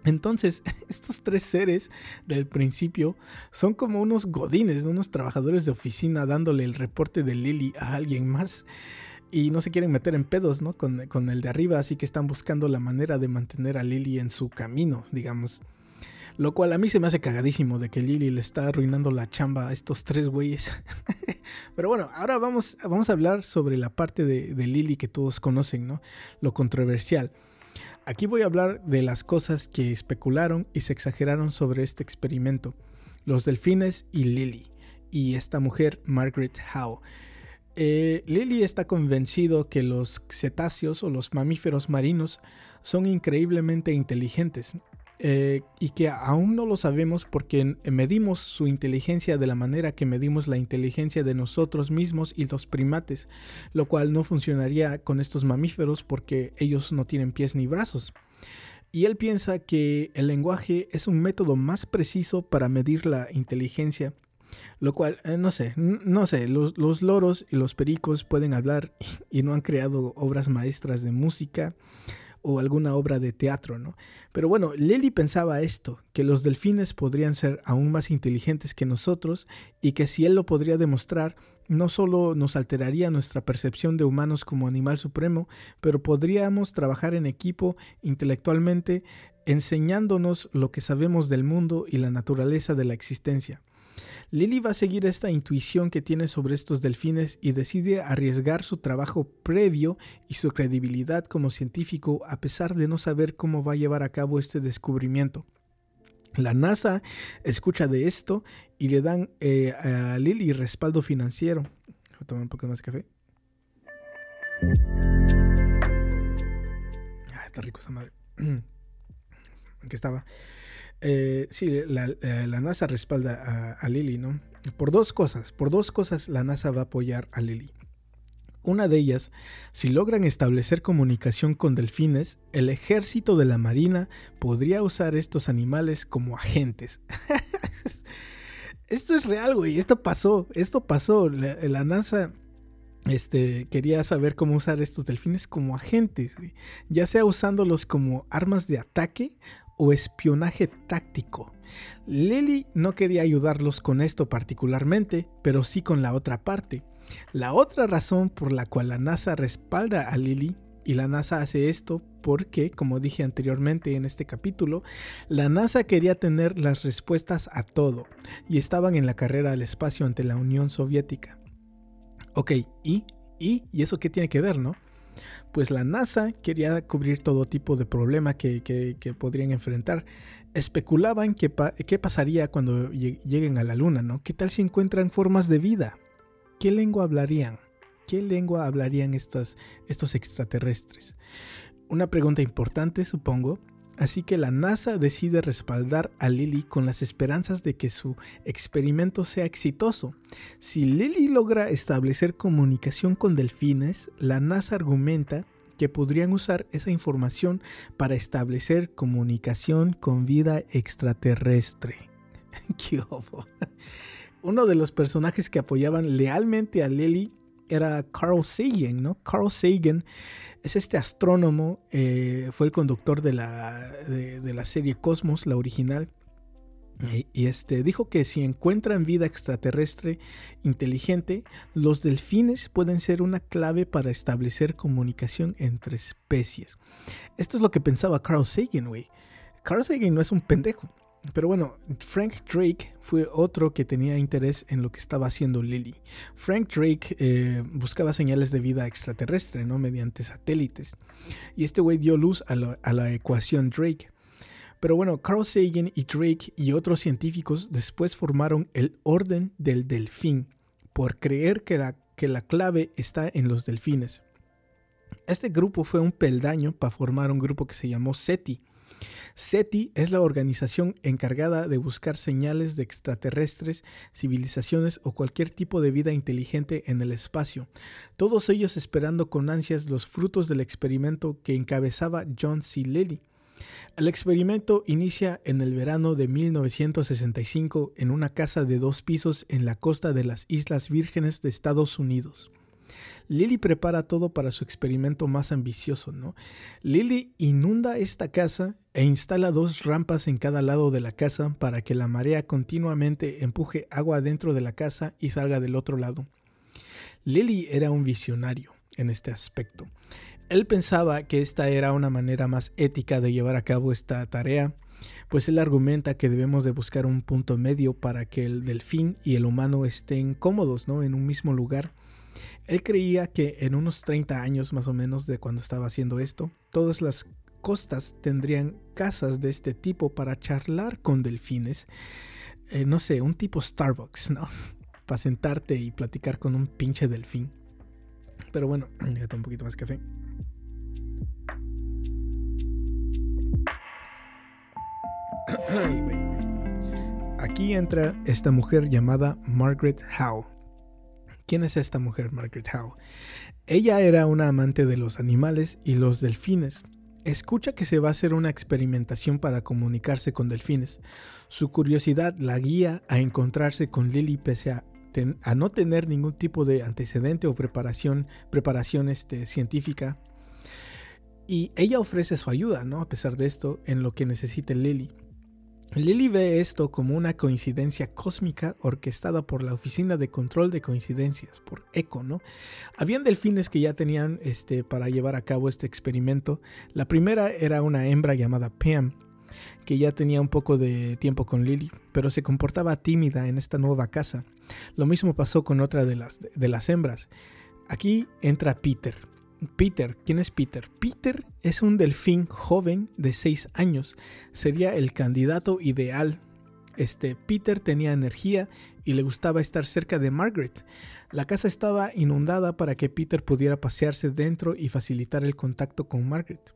Entonces, estos tres seres del principio son como unos godines, unos trabajadores de oficina dándole el reporte de Lily a alguien más y no se quieren meter en pedos, ¿no? Con, el de arriba, así que están buscando la manera de mantener a Lily en su camino, digamos. Lo cual a mí se me hace cagadísimo de que Lily le está arruinando la chamba a estos tres güeyes. Pero bueno, ahora vamos, vamos a hablar sobre la parte de, de Lily que todos conocen, ¿no? Lo controversial. Aquí voy a hablar de las cosas que especularon y se exageraron sobre este experimento. Los delfines y Lily. Y esta mujer, Margaret Howe. Eh, Lily está convencido que los cetáceos o los mamíferos marinos son increíblemente inteligentes eh, y que aún no lo sabemos porque medimos su inteligencia de la manera que medimos la inteligencia de nosotros mismos y los primates, lo cual no funcionaría con estos mamíferos porque ellos no tienen pies ni brazos. Y él piensa que el lenguaje es un método más preciso para medir la inteligencia lo cual, eh, no sé, no sé, los, los, loros y los pericos pueden hablar y no han creado obras maestras de música o alguna obra de teatro, ¿no? Pero bueno, Lily pensaba esto, que los delfines podrían ser aún más inteligentes que nosotros y que si él lo podría demostrar, no solo nos alteraría nuestra percepción de humanos como animal supremo, pero podríamos trabajar en equipo intelectualmente enseñándonos lo que sabemos del mundo y la naturaleza de la existencia. Lily va a seguir esta intuición que tiene sobre estos delfines y decide arriesgar su trabajo previo y su credibilidad como científico a pesar de no saber cómo va a llevar a cabo este descubrimiento. La NASA escucha de esto y le dan eh, a Lily respaldo financiero. Voy a tomar un poco más de café. Ah, está rico esa madre. ¿En qué estaba? Eh, sí, la, eh, la, NASA respalda a, a Lily, ¿no? Por dos cosas. Por dos cosas la NASA va a apoyar a Lily. Una de ellas, si logran establecer comunicación con delfines, el ejército de la Marina podría usar estos animales como agentes. esto es real, güey. Esto pasó. Esto pasó. La, NASA este, quería saber cómo usar estos delfines como agentes, ya sea usándolos como armas de ataque o espionaje táctico. Lily no quería ayudarlos con esto particularmente, pero sí con la otra parte. La otra razón por la cual la NASA respalda a Lily, y la NASA hace esto porque, como dije anteriormente en este capítulo, la NASA quería tener las respuestas a todo y estaban en la carrera al espacio ante la Unión Soviética. Ok, ¿y? ¿Y? ¿Y eso qué tiene que ver, no? Pues la NASA quería cubrir todo tipo de problema que, podrían enfrentar. Especulaban que qué pasaría cuando lleguen a la Luna, ¿no? ¿Qué tal si encuentran formas de vida? ¿Qué lengua hablarían? ¿Qué lengua hablarían estos extraterrestres? Una pregunta importante, supongo. Así que la NASA decide respaldar a Lily con las esperanzas de que su experimento sea exitoso. Si Lily logra establecer comunicación con delfines, la NASA argumenta que podrían usar esa información para establecer comunicación con vida extraterrestre. ¿Qué Uno de los personajes que apoyaban lealmente a Lily era Carl Sagan, ¿no? Carl Sagan es este astrónomo, eh, fue el conductor de la, de, la serie Cosmos, la original. Y, este dijo que si encuentran vida extraterrestre inteligente, los delfines pueden ser una clave para establecer comunicación entre especies. Esto es lo que pensaba Carl Sagan, güey. Carl Sagan no es un pendejo. Pero bueno, Frank Drake fue otro que tenía interés en lo que estaba haciendo Lily. Frank Drake eh, buscaba señales de vida extraterrestre, ¿no? Mediante satélites. Y este güey dio luz a la, ecuación Drake. Pero bueno, Carl Sagan y Drake y otros científicos después formaron el Orden del Delfín, por creer que la, que la clave está en los delfines. Este grupo fue un peldaño para formar un grupo que se llamó SETI, SETI es la organización encargada de buscar señales de extraterrestres, civilizaciones o cualquier tipo de vida inteligente en el espacio, todos ellos esperando con ansias los frutos del experimento que encabezaba John C. Lilly. El experimento inicia en el verano de 1965 en una casa de dos pisos en la costa de las Islas Vírgenes de Estados Unidos. Lily prepara todo para su experimento más ambicioso, ¿no? Lily inunda esta casa e instala dos rampas en cada lado de la casa para que la marea continuamente empuje agua dentro de la casa y salga del otro lado. Lily era un visionario en este aspecto. Él pensaba que esta era una manera más ética de llevar a cabo esta tarea, pues él argumenta que debemos de buscar un punto medio para que el delfín y el humano estén cómodos, ¿no? En un mismo lugar él creía que en unos 30 años más o menos de cuando estaba haciendo esto, todas las costas tendrían casas de este tipo para charlar con delfines. Eh, no sé, un tipo Starbucks, ¿no? para sentarte y platicar con un pinche delfín. Pero bueno, déjate un poquito más café. Aquí entra esta mujer llamada Margaret Howe. ¿Quién es esta mujer, Margaret Howe? Ella era una amante de los animales y los delfines. Escucha que se va a hacer una experimentación para comunicarse con delfines. Su curiosidad la guía a encontrarse con Lily pese a, no tener ningún tipo de antecedente o preparación, este, científica. Y ella ofrece su ayuda, ¿no? A pesar de esto, en lo que necesite Lily. Lily ve esto como una coincidencia cósmica orquestada por la Oficina de Control de Coincidencias, por ECO, ¿no? Habían delfines que ya tenían este, para llevar a cabo este experimento. La primera era una hembra llamada Pam, que ya tenía un poco de tiempo con Lily, pero se comportaba tímida en esta nueva casa. Lo mismo pasó con otra de las, de las hembras. Aquí entra Peter. Peter, ¿quién es Peter? Peter es un delfín joven de 6 años. Sería el candidato ideal. Este Peter tenía energía y le gustaba estar cerca de Margaret. La casa estaba inundada para que Peter pudiera pasearse dentro y facilitar el contacto con Margaret.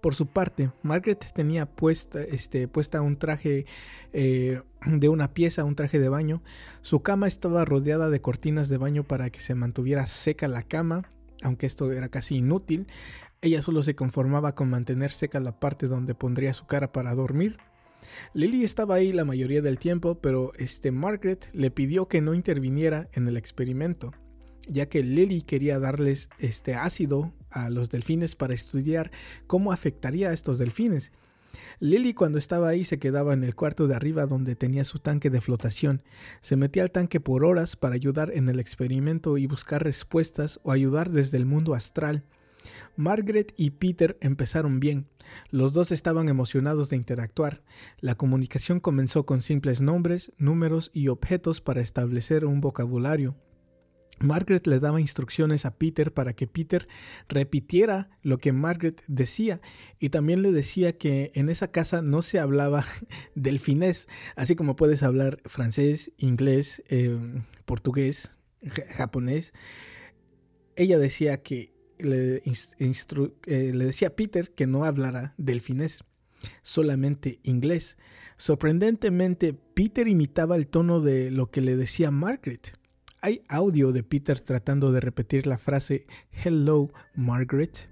Por su parte, Margaret tenía puesta, este, puesta un traje eh, de una pieza, un traje de baño. Su cama estaba rodeada de cortinas de baño para que se mantuviera seca la cama, aunque esto era casi inútil. Ella solo se conformaba con mantener seca la parte donde pondría su cara para dormir. Lily estaba ahí la mayoría del tiempo, pero este Margaret le pidió que no interviniera en el experimento ya que Lily quería darles este ácido a los delfines para estudiar cómo afectaría a estos delfines. Lily cuando estaba ahí se quedaba en el cuarto de arriba donde tenía su tanque de flotación. Se metía al tanque por horas para ayudar en el experimento y buscar respuestas o ayudar desde el mundo astral. Margaret y Peter empezaron bien. Los dos estaban emocionados de interactuar. La comunicación comenzó con simples nombres, números y objetos para establecer un vocabulario. Margaret le daba instrucciones a Peter para que Peter repitiera lo que Margaret decía y también le decía que en esa casa no se hablaba delfinés, así como puedes hablar francés, inglés, em, portugués, japonés. Ella decía que le, eh, le decía a Peter que no hablara delfinés, solamente inglés. Sorprendentemente, Peter imitaba el tono de lo que le decía Margaret. Hay audio de Peter tratando de repetir la frase Hello, Margaret.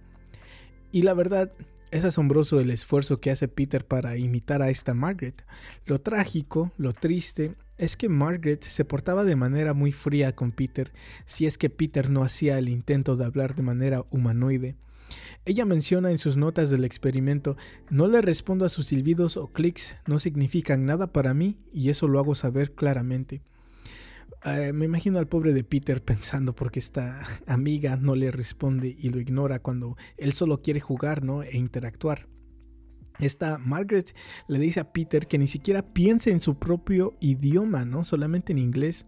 Y la verdad, es asombroso el esfuerzo que hace Peter para imitar a esta Margaret. Lo trágico, lo triste, es que Margaret se portaba de manera muy fría con Peter, si es que Peter no hacía el intento de hablar de manera humanoide. Ella menciona en sus notas del experimento, no le respondo a sus silbidos o clics, no significan nada para mí y eso lo hago saber claramente. Eh, me imagino al pobre de Peter pensando porque esta amiga no le responde y lo ignora cuando él solo quiere jugar ¿no? e interactuar. Esta Margaret le dice a Peter que ni siquiera piense en su propio idioma, ¿no? Solamente en inglés.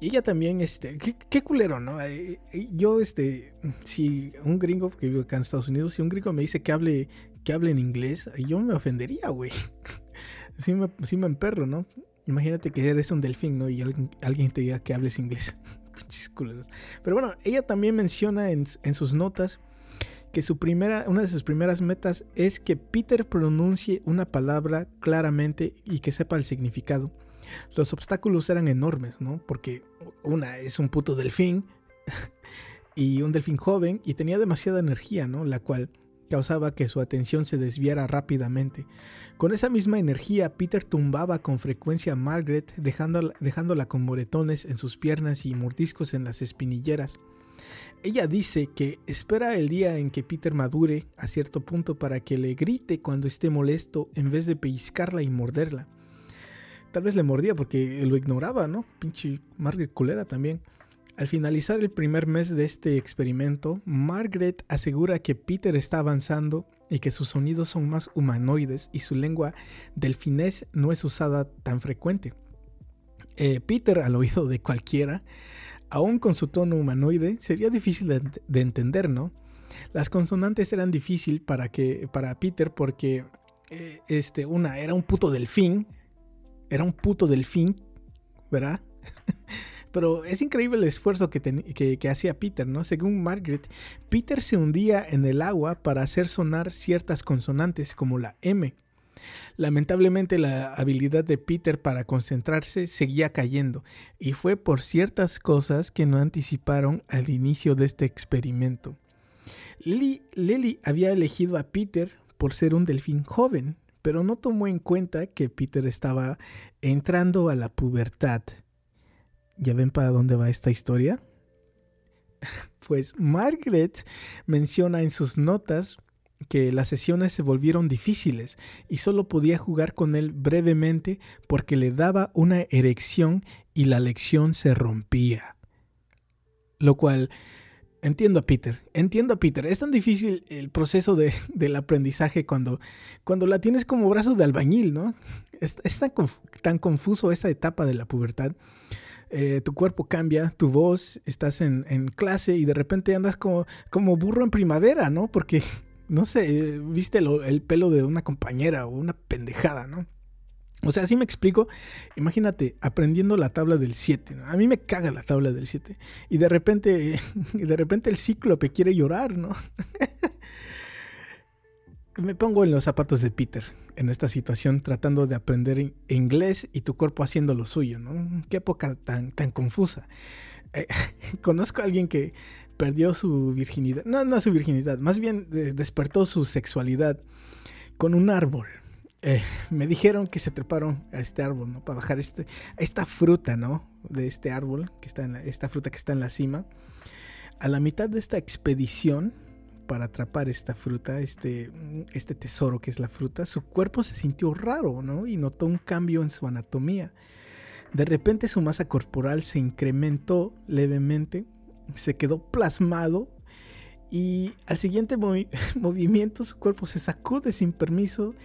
Y ella también, este, qué, culero, ¿no? Eh, eh, yo, este, si un gringo, que vive acá en Estados Unidos, si un gringo me dice que hable, que hable en inglés, yo me ofendería, güey. sí, me, sí me emperro, ¿no? Imagínate que eres un delfín, ¿no? Y alguien, te diga que hables inglés. Pero bueno, ella también menciona en, sus notas que su primera, una de sus primeras metas es que Peter pronuncie una palabra claramente y que sepa el significado. Los obstáculos eran enormes, ¿no? Porque una es un puto delfín y un delfín joven y tenía demasiada energía, ¿no? La cual causaba que su atención se desviara rápidamente. Con esa misma energía, Peter tumbaba con frecuencia a Margaret, dejándola, dejándola con moretones en sus piernas y mordiscos en las espinilleras. Ella dice que espera el día en que Peter madure a cierto punto para que le grite cuando esté molesto en vez de pellizcarla y morderla. Tal vez le mordía porque lo ignoraba, ¿no? Pinche Margaret culera también. Al finalizar el primer mes de este experimento, Margaret asegura que Peter está avanzando y que sus sonidos son más humanoides y su lengua delfinés no es usada tan frecuente. Eh, Peter, al oído de cualquiera, aún con su tono humanoide, sería difícil de, entender, ¿no? Las consonantes eran difícil para, que, para Peter porque, eh, este, una, era un puto delfín, era un puto delfín, ¿verdad? Pero es increíble el esfuerzo que, hacía Peter, ¿no? Según Margaret, Peter se hundía en el agua para hacer sonar ciertas consonantes como la M. Lamentablemente la habilidad de Peter para concentrarse seguía cayendo y fue por ciertas cosas que no anticiparon al inicio de este experimento. Lily había elegido a Peter por ser un delfín joven, pero no tomó en cuenta que Peter estaba entrando a la pubertad ¿Ya ven para dónde va esta historia? Pues Margaret menciona en sus notas que las sesiones se volvieron difíciles y solo podía jugar con él brevemente porque le daba una erección y la lección se rompía. Lo cual entiendo a Peter, entiendo a Peter. Es tan difícil el proceso del aprendizaje cuando, cuando la tienes como brazos de albañil, ¿no? Es, tan, tan confuso esa etapa de la pubertad eh, tu cuerpo cambia, tu voz, estás en, clase y de repente andas como, como burro en primavera, ¿no? Porque, no sé, viste el pelo de una compañera o una pendejada, ¿no? O sea, así me explico. Imagínate aprendiendo la tabla del 7. A mí me caga la tabla del 7. Y de repente, de repente el cíclope quiere llorar, ¿no? me pongo en los zapatos de Peter en esta situación tratando de aprender inglés y tu cuerpo haciendo lo suyo, ¿no? Qué época tan, tan confusa. Eh, conozco a alguien que perdió su virginidad, no, no su virginidad, más bien despertó su sexualidad con un árbol. Eh, me dijeron que se treparon a este árbol, ¿no? Para bajar este, esta fruta, ¿no? De este árbol, que está esta fruta que está en la cima. A la mitad de esta expedición, para atrapar esta fruta, este, este tesoro que es la fruta, su cuerpo se sintió raro, ¿no? Y notó un cambio en su anatomía. De repente su masa corporal se incrementó levemente, se quedó plasmado y al siguiente movimiento su cuerpo se sacude sin permiso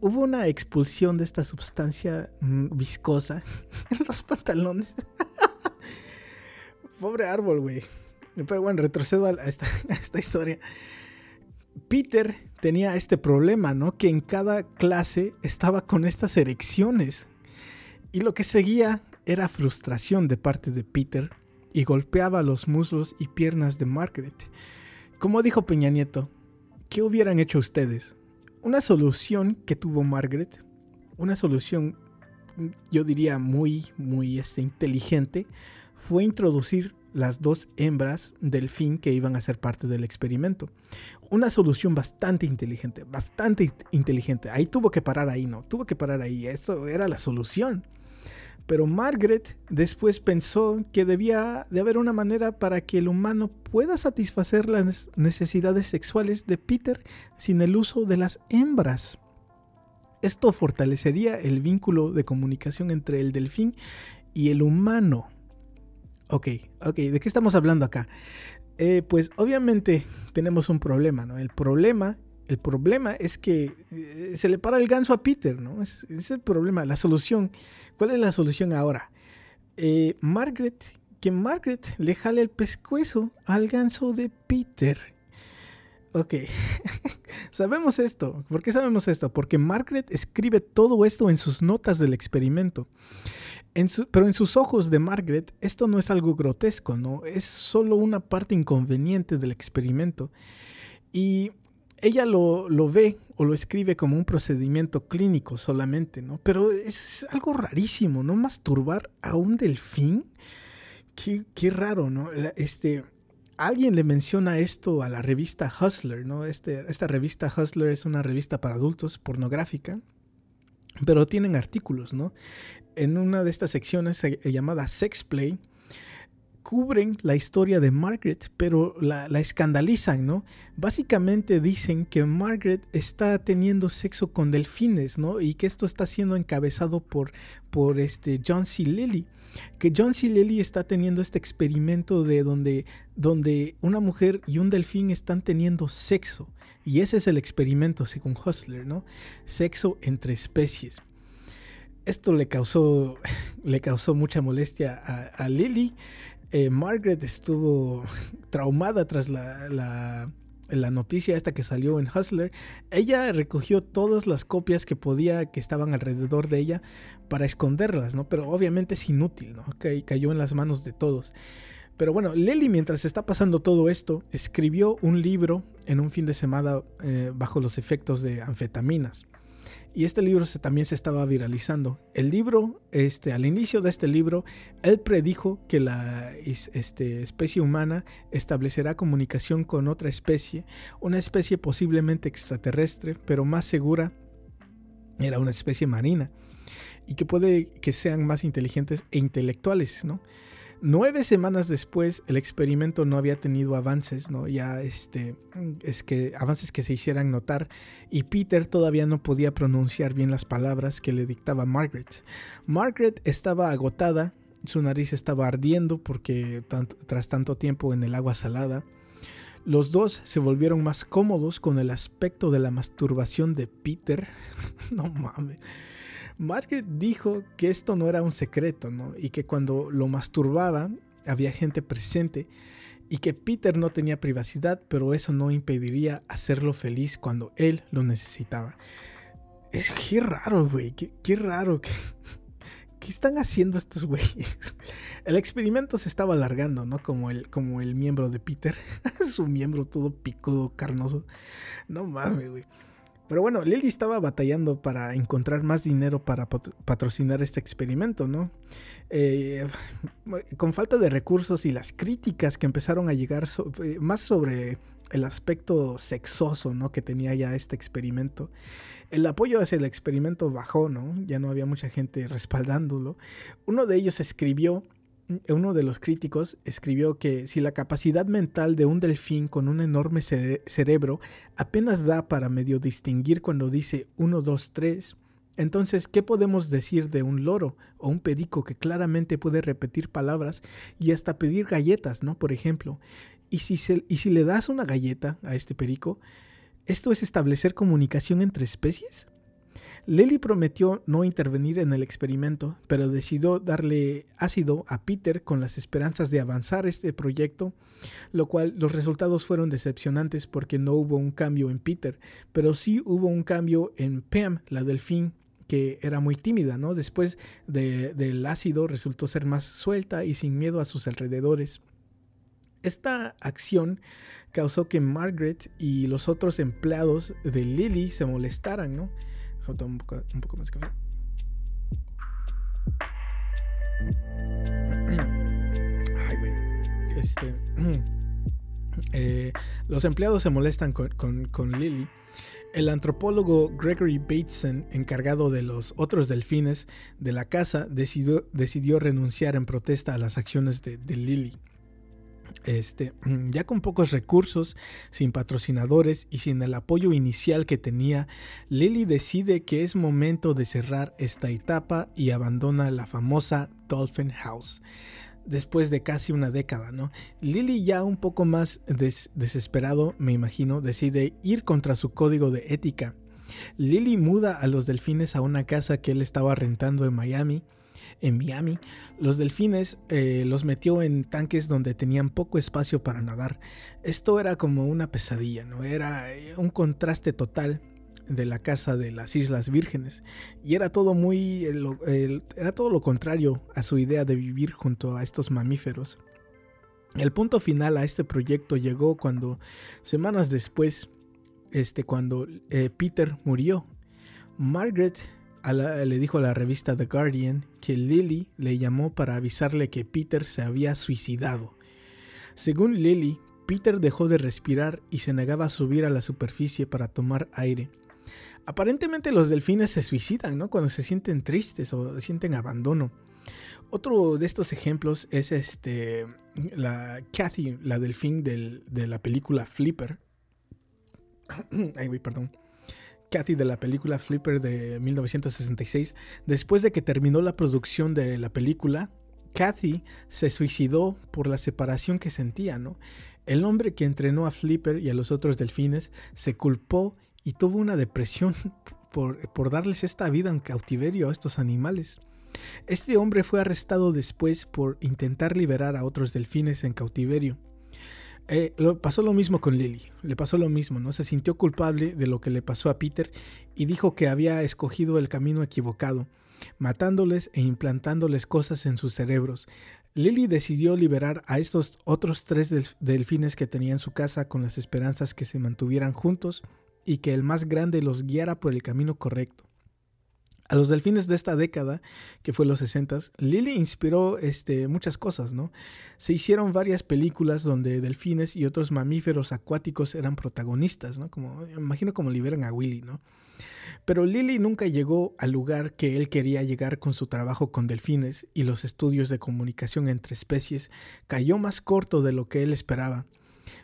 hubo una expulsión de esta sustancia mm, viscosa en los pantalones. Pobre árbol, güey. Pero bueno, retrocedo a esta, esta, historia. Peter tenía este problema, ¿no? Que en cada clase estaba con estas erecciones. Y lo que seguía era frustración de parte de Peter y golpeaba los muslos y piernas de Margaret. Como dijo Peña Nieto, ¿qué hubieran hecho ustedes? una solución que tuvo Margaret, una solución yo diría muy, muy este, inteligente, fue introducir las dos hembras del fin que iban a ser parte del experimento. Una solución bastante inteligente, bastante inteligente. Ahí tuvo que parar ahí, ¿no? Tuvo que parar ahí. Eso era la solución. Pero Margaret después pensó que debía de haber una manera para que el humano pueda satisfacer las necesidades sexuales de Peter sin el uso de las hembras. Esto fortalecería el vínculo de comunicación entre el delfín y el humano. Ok, ok, ¿de qué estamos hablando acá? Eh, pues obviamente tenemos un problema, ¿no? El problema el problema es que eh, se le para el ganso a Peter, ¿no? Es, es el problema, la solución. ¿Cuál es la solución ahora? Eh, Margaret, que Margaret le jale el pescuezo al ganso de Peter. Ok, sabemos esto. ¿Por qué sabemos esto? Porque Margaret escribe todo esto en sus notas del experimento. pero en sus ojos de Margaret esto no es algo grotesco, ¿no? Es solo una parte inconveniente del experimento. Y ella lo, ve o lo escribe como un procedimiento clínico solamente, ¿no? Pero es algo rarísimo, ¿no? Masturbar a un delfín. Qué, qué raro, ¿no? Este, alguien le menciona esto a la revista Hustler, ¿no? Este, esta revista Hustler es una revista para adultos pornográfica, pero tienen artículos, ¿no? En una de estas secciones eh, llamada Sex Play, cubren la historia de Margaret, pero la, escandalizan, ¿no? Básicamente dicen que Margaret está teniendo sexo con delfines, ¿no? Y que esto está siendo encabezado por, por este John C. Lilly. Que John C. Lilly está teniendo este experimento de donde, donde una mujer y un delfín están teniendo sexo. Y ese es el experimento, según Hustler, ¿no? Sexo entre especies. Esto le causó, le causó mucha molestia a, Lily. Eh, Margaret estuvo traumada tras la, noticia esta que salió en Hustler. Ella recogió todas las copias que podía que estaban alrededor de ella para esconderlas, ¿no? Pero obviamente es inútil, ¿no? cayó en las manos de todos. Pero bueno, Lely mientras está pasando todo esto, escribió un libro en un fin de semana eh, bajo los efectos de anfetaminas. Y este libro también se estaba viralizando. El libro, este, al inicio de este libro, él predijo que la este, especie humana establecerá comunicación con otra especie, una especie posiblemente extraterrestre, pero más segura, era una especie marina, y que puede que sean más inteligentes e intelectuales, ¿no? Nueve semanas después, el experimento no había tenido avances, ¿no? Ya este, es que avances que se hicieran notar, y Peter todavía no podía pronunciar bien las palabras que le dictaba Margaret. Margaret estaba agotada, su nariz estaba ardiendo porque tras tanto tiempo en el agua salada. Los dos se volvieron más cómodos con el aspecto de la masturbación de Peter. no mames. Margaret dijo que esto no era un secreto, ¿no? Y que cuando lo masturbaba había gente presente y que Peter no tenía privacidad, pero eso no impediría hacerlo feliz cuando él lo necesitaba. Es que raro, güey, qué, raro. ¿Qué, ¿Qué están haciendo estos güeyes? El experimento se estaba alargando, ¿no? Como el, como el miembro de Peter, su miembro todo picudo, carnoso. No mames, güey. Pero bueno, Lily estaba batallando para encontrar más dinero para patrocinar este experimento, ¿no? Eh, con falta de recursos y las críticas que empezaron a llegar eh, más sobre el aspecto sexoso, ¿no? Que tenía ya este experimento. El apoyo hacia el experimento bajó, ¿no? Ya no había mucha gente respaldándolo. Uno de ellos escribió uno de los críticos escribió que si la capacidad mental de un delfín con un enorme cerebro apenas da para medio distinguir cuando dice 1, 2, 3, entonces, ¿qué podemos decir de un loro o un perico que claramente puede repetir palabras y hasta pedir galletas, ¿no? Por ejemplo. Y si, y si le das una galleta a este perico, ¿esto es establecer comunicación entre especies? Lily prometió no intervenir en el experimento, pero decidió darle ácido a Peter con las esperanzas de avanzar este proyecto, lo cual los resultados fueron decepcionantes porque no hubo un cambio en Peter, pero sí hubo un cambio en Pam, la delfín, que era muy tímida, ¿no? Después del ácido resultó ser más suelta y sin miedo a sus alrededores. Esta acción causó que Margaret y los otros empleados de Lily se molestaran, ¿no? Un poco, un poco más café. Ay. Este. Eh, los empleados se molestan con, con, Lily. El antropólogo Gregory Bateson, encargado de los otros delfines de la casa, decidió, decidió renunciar en protesta a las acciones de, de Lily. Este, ya con pocos recursos, sin patrocinadores y sin el apoyo inicial que tenía, Lily decide que es momento de cerrar esta etapa y abandona la famosa Dolphin House. Después de casi una década, ¿no? Lily ya un poco más desesperado, me imagino, decide ir contra su código de ética. Lily muda a los delfines a una casa que él estaba rentando en Miami en Miami, los delfines eh, los metió en tanques donde tenían poco espacio para nadar. Esto era como una pesadilla, ¿no? Era eh, un contraste total de la casa de las Islas Vírgenes y era todo muy era todo lo contrario a su idea de vivir junto a estos mamíferos. El punto final a este proyecto llegó cuando semanas después este cuando eh, Peter murió. Margaret le dijo a la revista The Guardian que Lily le llamó para avisarle que Peter se había suicidado. Según Lily, Peter dejó de respirar y se negaba a subir a la superficie para tomar aire. Aparentemente los delfines se suicidan, ¿no? Cuando se sienten tristes o sienten abandono. Otro de estos ejemplos es este la Kathy, la delfín de la película Flipper. Ay, perdón. Kathy de la película Flipper de 1966, después de que terminó la producción de la película, Kathy se suicidó por la separación que sentía, ¿no? El hombre que entrenó a Flipper y a los otros delfines se culpó y tuvo una depresión por, por darles esta vida en cautiverio a estos animales. Este hombre fue arrestado después por intentar liberar a otros delfines en cautiverio. Eh, pasó lo mismo con Lily, le pasó lo mismo, ¿no? Se sintió culpable de lo que le pasó a Peter y dijo que había escogido el camino equivocado, matándoles e implantándoles cosas en sus cerebros. Lily decidió liberar a estos otros tres delfines que tenía en su casa con las esperanzas que se mantuvieran juntos y que el más grande los guiara por el camino correcto. A los delfines de esta década, que fue los 60, Lily inspiró este, muchas cosas, ¿no? Se hicieron varias películas donde delfines y otros mamíferos acuáticos eran protagonistas, ¿no? Como, imagino como liberan a Willy, ¿no? Pero Lily nunca llegó al lugar que él quería llegar con su trabajo con delfines y los estudios de comunicación entre especies cayó más corto de lo que él esperaba.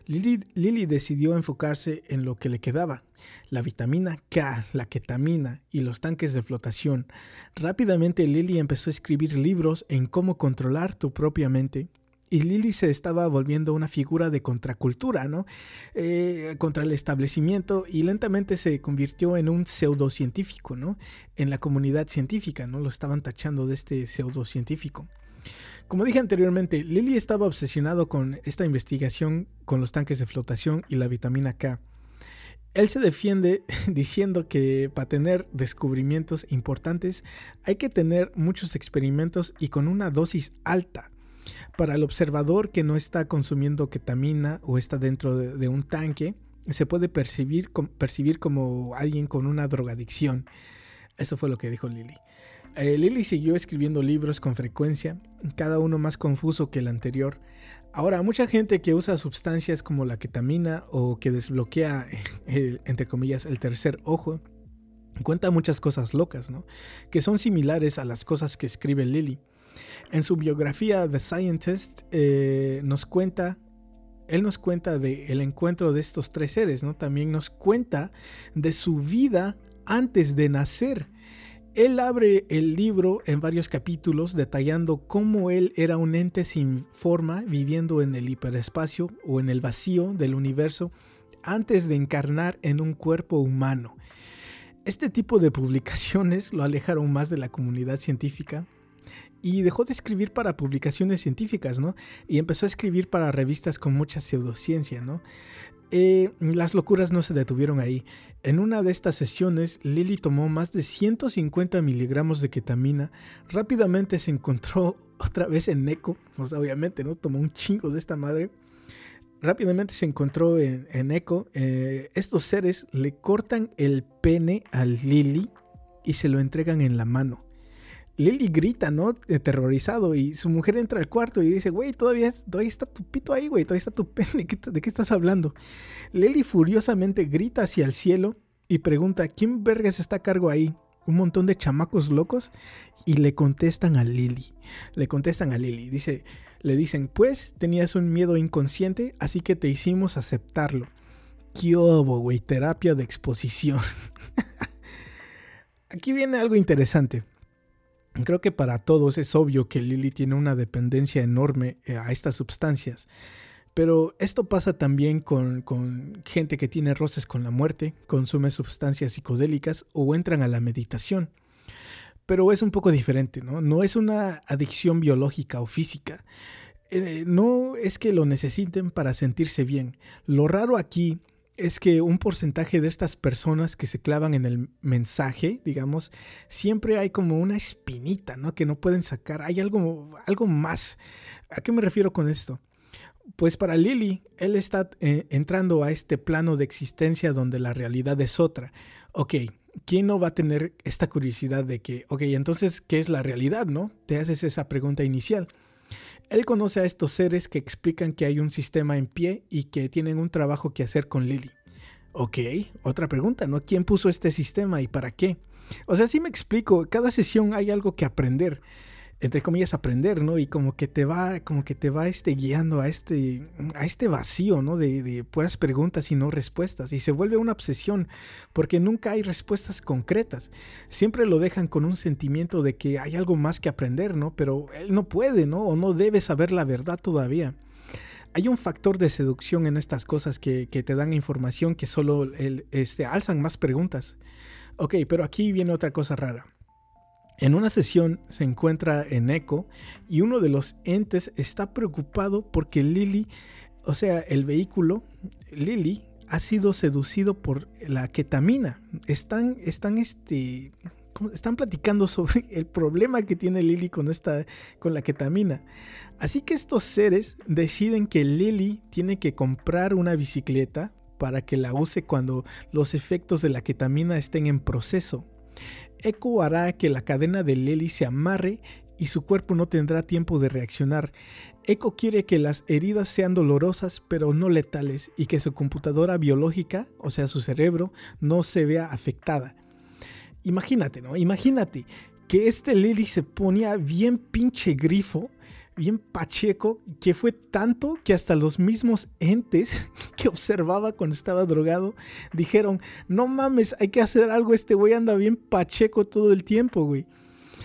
Lily, decidió enfocarse en lo que le quedaba, la vitamina K, la ketamina y los tanques de flotación. Rápidamente Lily empezó a escribir libros en cómo controlar tu propia mente y Lily se estaba volviendo una figura de contracultura, ¿no? Eh, contra el establecimiento y lentamente se convirtió en un pseudocientífico, ¿no? En la comunidad científica, ¿no? Lo estaban tachando de este pseudocientífico. Como dije anteriormente, Lily estaba obsesionado con esta investigación con los tanques de flotación y la vitamina K. Él se defiende diciendo que para tener descubrimientos importantes hay que tener muchos experimentos y con una dosis alta. Para el observador que no está consumiendo ketamina o está dentro de, un tanque, se puede percibir, percibir como alguien con una drogadicción. Eso fue lo que dijo Lily. Eh, Lily siguió escribiendo libros con frecuencia, cada uno más confuso que el anterior. Ahora, mucha gente que usa sustancias como la ketamina o que desbloquea, entre comillas, el tercer ojo, cuenta muchas cosas locas, ¿no? Que son similares a las cosas que escribe Lily. En su biografía The Scientist eh, nos cuenta, él nos cuenta del encuentro de estos tres seres, ¿no? También nos cuenta de su vida antes de nacer. Él abre el libro en varios capítulos detallando cómo él era un ente sin forma viviendo en el hiperespacio o en el vacío del universo antes de encarnar en un cuerpo humano. Este tipo de publicaciones lo alejaron más de la comunidad científica y dejó de escribir para publicaciones científicas, ¿no? Y empezó a escribir para revistas con mucha pseudociencia, ¿no? Eh, las locuras no se detuvieron ahí. En una de estas sesiones, Lily tomó más de 150 miligramos de ketamina. Rápidamente se encontró otra vez en eco. Pues obviamente, ¿no? Tomó un chingo de esta madre. Rápidamente se encontró en, eco. Eh, estos seres le cortan el pene a Lily y se lo entregan en la mano. Lily grita, ¿no? Aterrorizado. Y su mujer entra al cuarto y dice, güey, todavía, todavía está tu pito ahí, güey, todavía está tu pene. ¿De qué estás hablando? Lily furiosamente grita hacia el cielo y pregunta, ¿quién vergas está a cargo ahí? Un montón de chamacos locos. Y le contestan a Lily. Le contestan a Lily. Dice, le dicen, pues tenías un miedo inconsciente, así que te hicimos aceptarlo. ¿Qué hubo, güey? Terapia de exposición. Aquí viene algo interesante. Creo que para todos es obvio que Lily tiene una dependencia enorme eh, a estas sustancias. Pero esto pasa también con, gente que tiene roces con la muerte, consume sustancias psicodélicas o entran a la meditación. Pero es un poco diferente, ¿no? No es una adicción biológica o física. Eh, no es que lo necesiten para sentirse bien. Lo raro aquí es que un porcentaje de estas personas que se clavan en el mensaje, digamos, siempre hay como una espinita, ¿no? Que no pueden sacar. Hay algo, algo más. ¿A qué me refiero con esto? Pues para Lily, él está eh, entrando a este plano de existencia donde la realidad es otra. Ok, ¿quién no va a tener esta curiosidad de que, ok, entonces, ¿qué es la realidad, no? Te haces esa pregunta inicial. Él conoce a estos seres que explican que hay un sistema en pie y que tienen un trabajo que hacer con Lily. Ok, otra pregunta, ¿no? ¿Quién puso este sistema y para qué? O sea, sí me explico, cada sesión hay algo que aprender entre comillas, aprender, ¿no? Y como que te va, como que te va este, guiando a este, a este vacío, ¿no? De, puras preguntas y no respuestas. Y se vuelve una obsesión, porque nunca hay respuestas concretas. Siempre lo dejan con un sentimiento de que hay algo más que aprender, ¿no? Pero él no puede, ¿no? O no debe saber la verdad todavía. Hay un factor de seducción en estas cosas que, que te dan información que solo el, este, alzan más preguntas. Ok, pero aquí viene otra cosa rara. En una sesión se encuentra en eco y uno de los entes está preocupado porque Lily, o sea, el vehículo, Lily, ha sido seducido por la ketamina. Están, están, este, están platicando sobre el problema que tiene Lily con, esta, con la ketamina. Así que estos seres deciden que Lily tiene que comprar una bicicleta para que la use cuando los efectos de la ketamina estén en proceso. Echo hará que la cadena de Lely se amarre y su cuerpo no tendrá tiempo de reaccionar. Echo quiere que las heridas sean dolorosas pero no letales y que su computadora biológica, o sea su cerebro, no se vea afectada. Imagínate, ¿no? Imagínate que este Lily se ponía bien pinche grifo bien pacheco, que fue tanto que hasta los mismos entes que observaba cuando estaba drogado dijeron, no mames, hay que hacer algo, este güey anda bien pacheco todo el tiempo, güey.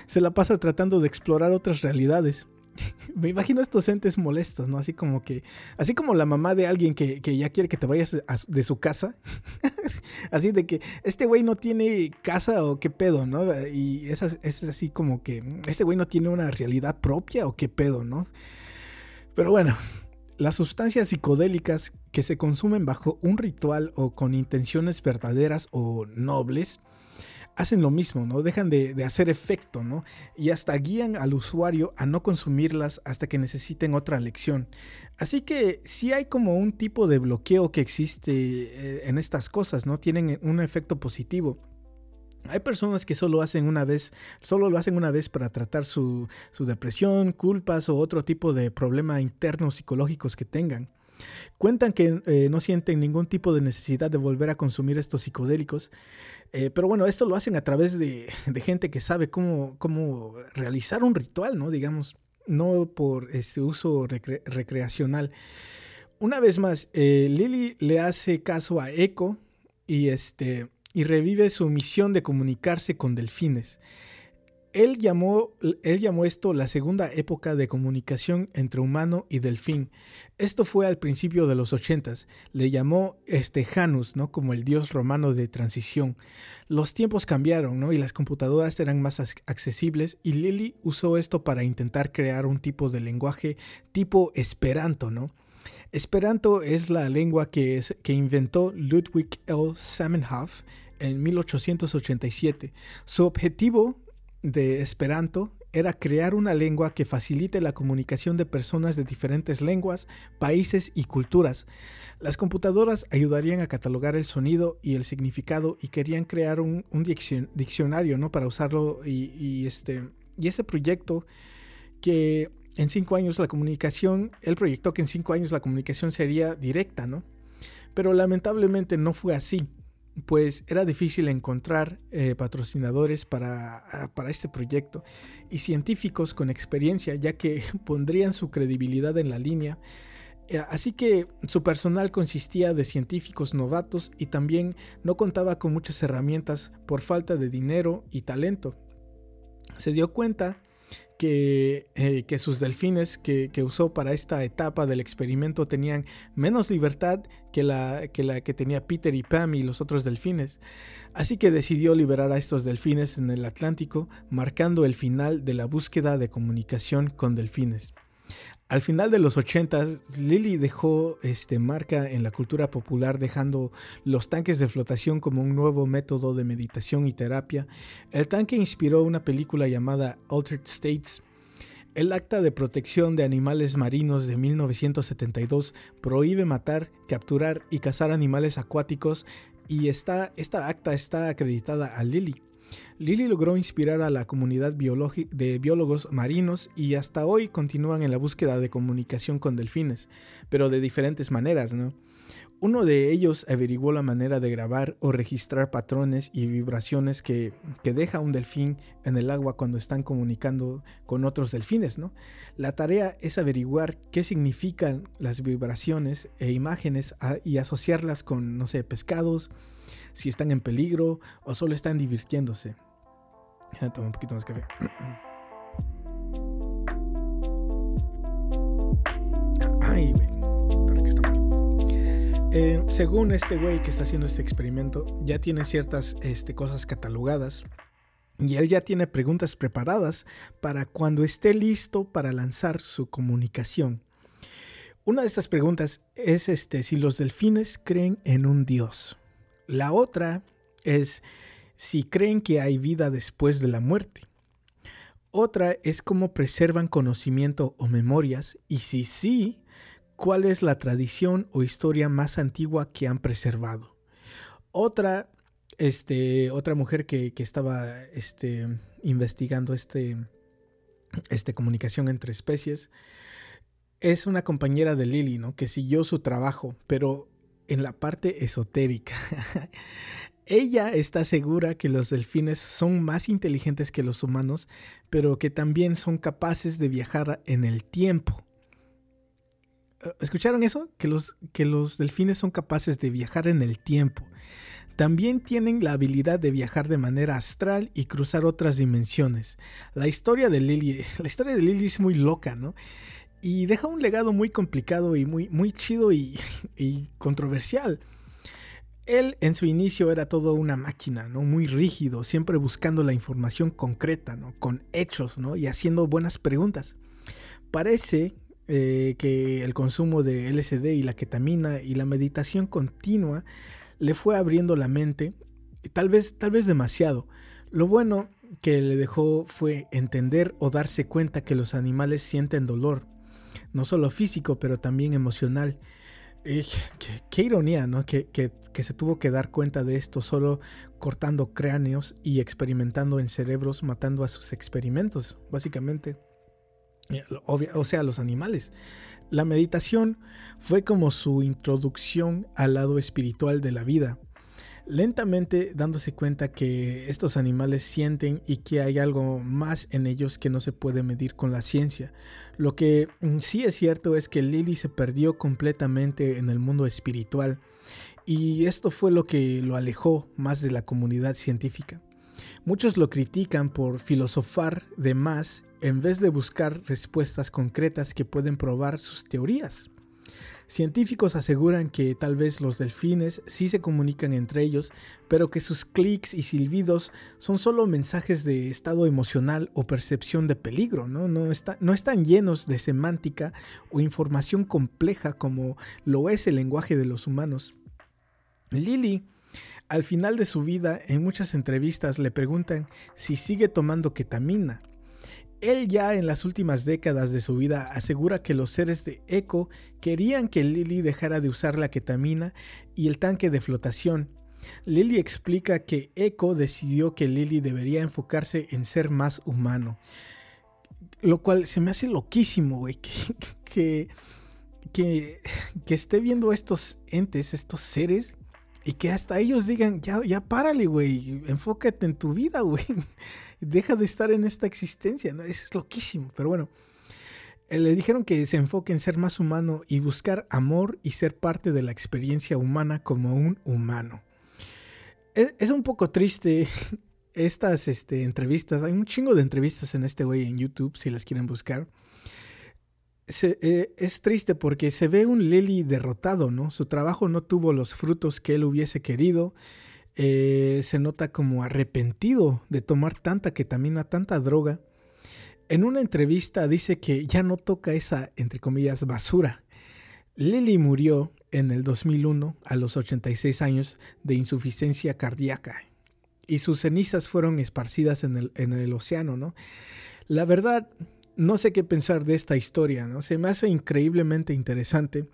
Se la pasa tratando de explorar otras realidades. me imagino estos entes molestos, ¿no? Así como que, así como la mamá de alguien que, ya quiere que te vayas de su casa. así de que este güey no tiene casa o qué pedo, ¿no? Y es, es así como que, este güey no tiene una realidad propia o qué pedo, ¿no? Pero bueno, las sustancias psicodélicas que se consumen bajo un ritual o con intenciones verdaderas o nobles, hacen lo mismo, ¿no? Dejan de, hacer efecto, ¿no? Y hasta guían al usuario a no consumirlas hasta que necesiten otra lección. Así que sí hay como un tipo de bloqueo que existe eh, en estas cosas, ¿no? Tienen un efecto positivo. Hay personas que solo hacen una vez, solo lo hacen una vez para tratar su, su depresión, culpas o otro tipo de problema internos psicológicos que tengan. Cuentan que eh, no sienten ningún tipo de necesidad de volver a consumir estos psicodélicos, eh, pero bueno, esto lo hacen a través de, gente que sabe cómo, cómo, realizar un ritual, ¿no? Digamos, no por este uso recreacional. Una vez más, eh, Lily le hace caso a Echo y, este, y revive su misión de comunicarse con delfines. Él llamó, él llamó esto la segunda época de comunicación entre humano y delfín. Esto fue al principio de los ochentas. Le llamó este Janus, ¿no? Como el dios romano de transición. Los tiempos cambiaron, ¿no? Y las computadoras eran más accesibles y Lily usó esto para intentar crear un tipo de lenguaje tipo Esperanto, ¿no? Esperanto es la lengua que, es, que inventó Ludwig L. Zamenhof en 1887. Su objetivo de Esperanto era crear una lengua que facilite la comunicación de personas de diferentes lenguas, países y culturas. Las computadoras ayudarían a catalogar el sonido y el significado y querían crear un, diccionario ¿no? para usarlo y, este, y ese proyecto que en cinco años la comunicación, él proyectó que en cinco años la comunicación sería directa, ¿no? Pero lamentablemente no fue así pues era difícil encontrar eh, patrocinadores para, ah, para, este proyecto y científicos con experiencia, ya que pondrían su credibilidad en la línea. Eh, así que su personal consistía de científicos novatos y también no contaba con muchas herramientas por falta de dinero y talento. Se dio cuenta eh, que, sus delfines que, usó para esta etapa del experimento tenían menos libertad que la, que la que tenía Peter y Pam y los otros delfines. Así que decidió liberar a estos delfines en el Atlántico, marcando el final de la búsqueda de comunicación con delfines. Al final de los 80, Lily dejó este, marca en la cultura popular dejando los tanques de flotación como un nuevo método de meditación y terapia. El tanque inspiró una película llamada Altered States. El Acta de Protección de Animales Marinos de 1972 prohíbe matar, capturar y cazar animales acuáticos y esta acta está acreditada a Lily. Lily logró inspirar a la comunidad de biólogos marinos y hasta hoy continúan en la búsqueda de comunicación con delfines, pero de diferentes maneras, ¿no? Uno de ellos averiguó la manera de grabar o registrar patrones y vibraciones que, deja un delfín en el agua cuando están comunicando con otros delfines, ¿no? La tarea es averiguar qué significan las vibraciones e imágenes y asociarlas con, no sé, pescados, si están en peligro o solo están divirtiéndose. Ya un poquito más café. Ay, güey. que está mal. Eh, según este güey que está haciendo este experimento, ya tiene ciertas este, cosas catalogadas. Y él ya tiene preguntas preparadas para cuando esté listo para lanzar su comunicación. Una de estas preguntas es este, si los delfines creen en un dios. La otra es si creen que hay vida después de la muerte. Otra es cómo preservan conocimiento o memorias y si sí, cuál es la tradición o historia más antigua que han preservado. Otra, este, otra mujer que, estaba este, investigando este, este, comunicación entre especies es una compañera de Lily, ¿no? Que siguió su trabajo, pero en la parte esotérica. Ella está segura que los delfines son más inteligentes que los humanos, pero que también son capaces de viajar en el tiempo. ¿Escucharon eso? Que los, que los delfines son capaces de viajar en el tiempo. también tienen la habilidad de viajar de manera astral y cruzar otras dimensiones. La historia de Lily, la historia de Lily es muy loca, ¿no? Y deja un legado muy complicado y muy, muy chido y, y controversial. Él en su inicio era todo una máquina, ¿no? Muy rígido, siempre buscando la información concreta, ¿no? Con hechos, ¿no? Y haciendo buenas preguntas. Parece eh, que el consumo de LSD y la ketamina y la meditación continua le fue abriendo la mente, tal vez, tal vez demasiado. Lo bueno que le dejó fue entender o darse cuenta que los animales sienten dolor, no solo físico, pero también emocional qué, ironía, ¿no? Que, se tuvo que dar cuenta de esto solo cortando cráneos y experimentando en cerebros, matando a sus experimentos, básicamente. Eh, o sea, los animales. La meditación fue como su introducción al lado espiritual de la vida lentamente dándose cuenta que estos animales sienten y que hay algo más en ellos que no se puede medir con la ciencia. Lo que mm, sí es cierto es que Lily se perdió completamente en el mundo espiritual y esto fue lo que lo alejó más de la comunidad científica. Muchos lo critican por filosofar de más en vez de buscar respuestas concretas que pueden probar sus teorías. Científicos aseguran que tal vez los delfines sí se comunican entre ellos, pero que sus clics y silbidos son solo mensajes de estado emocional o percepción de peligro, ¿no? No, no están llenos de semántica o información compleja como lo es el lenguaje de los humanos. Lily al final de su vida, en muchas entrevistas le preguntan si sigue tomando ketamina. Él ya en las últimas décadas de su vida asegura que los seres de Echo querían que Lily dejara de usar la ketamina y el tanque de flotación. Lily explica que Echo decidió que Lily debería enfocarse en ser más humano. Lo cual se me hace loquísimo, güey, que, que, que, esté viendo estos entes, estos seres, y que hasta ellos digan, ya, ya párale, güey, enfócate en tu vida, güey deja de estar en esta existencia, ¿no? Es loquísimo, pero bueno. Eh, le dijeron que se enfoque en ser más humano y buscar amor y ser parte de la experiencia humana como un humano. Es, un poco triste estas este, entrevistas. Hay un chingo de entrevistas en este güey en YouTube, si las quieren buscar. Eh, es triste porque se ve un Lily derrotado, ¿no? Su trabajo no tuvo los frutos que él hubiese querido. Eh, se nota como arrepentido de tomar tanta ketamina, tanta droga. En una entrevista dice que ya no toca esa, entre comillas, basura. Lily murió en el 2001 a los 86 años de insuficiencia cardíaca y sus cenizas fueron esparcidas en el, en el océano, ¿no? La verdad, no sé qué pensar de esta historia, ¿no? Se me hace increíblemente interesante,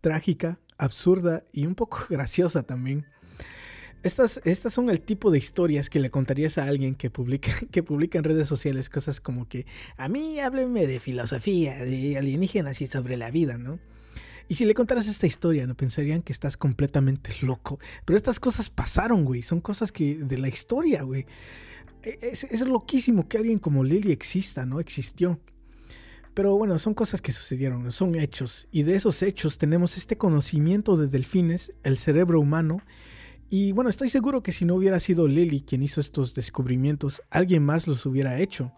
trágica, absurda y un poco graciosa también. Estas, estas son el tipo de historias que le contarías a alguien que publica, que publica en redes sociales cosas como que a mí hábleme de filosofía, de alienígenas y sobre la vida, ¿no? Y si le contaras esta historia, no pensarían que estás completamente loco. Pero estas cosas pasaron, güey. Son cosas que de la historia, güey. E, es, es loquísimo que alguien como Lily exista, ¿no? Existió. Pero bueno, son cosas que sucedieron, son hechos. Y de esos hechos tenemos este conocimiento de delfines, el cerebro humano y bueno, estoy seguro que si no hubiera sido Lily quien hizo estos descubrimientos, alguien más los hubiera hecho.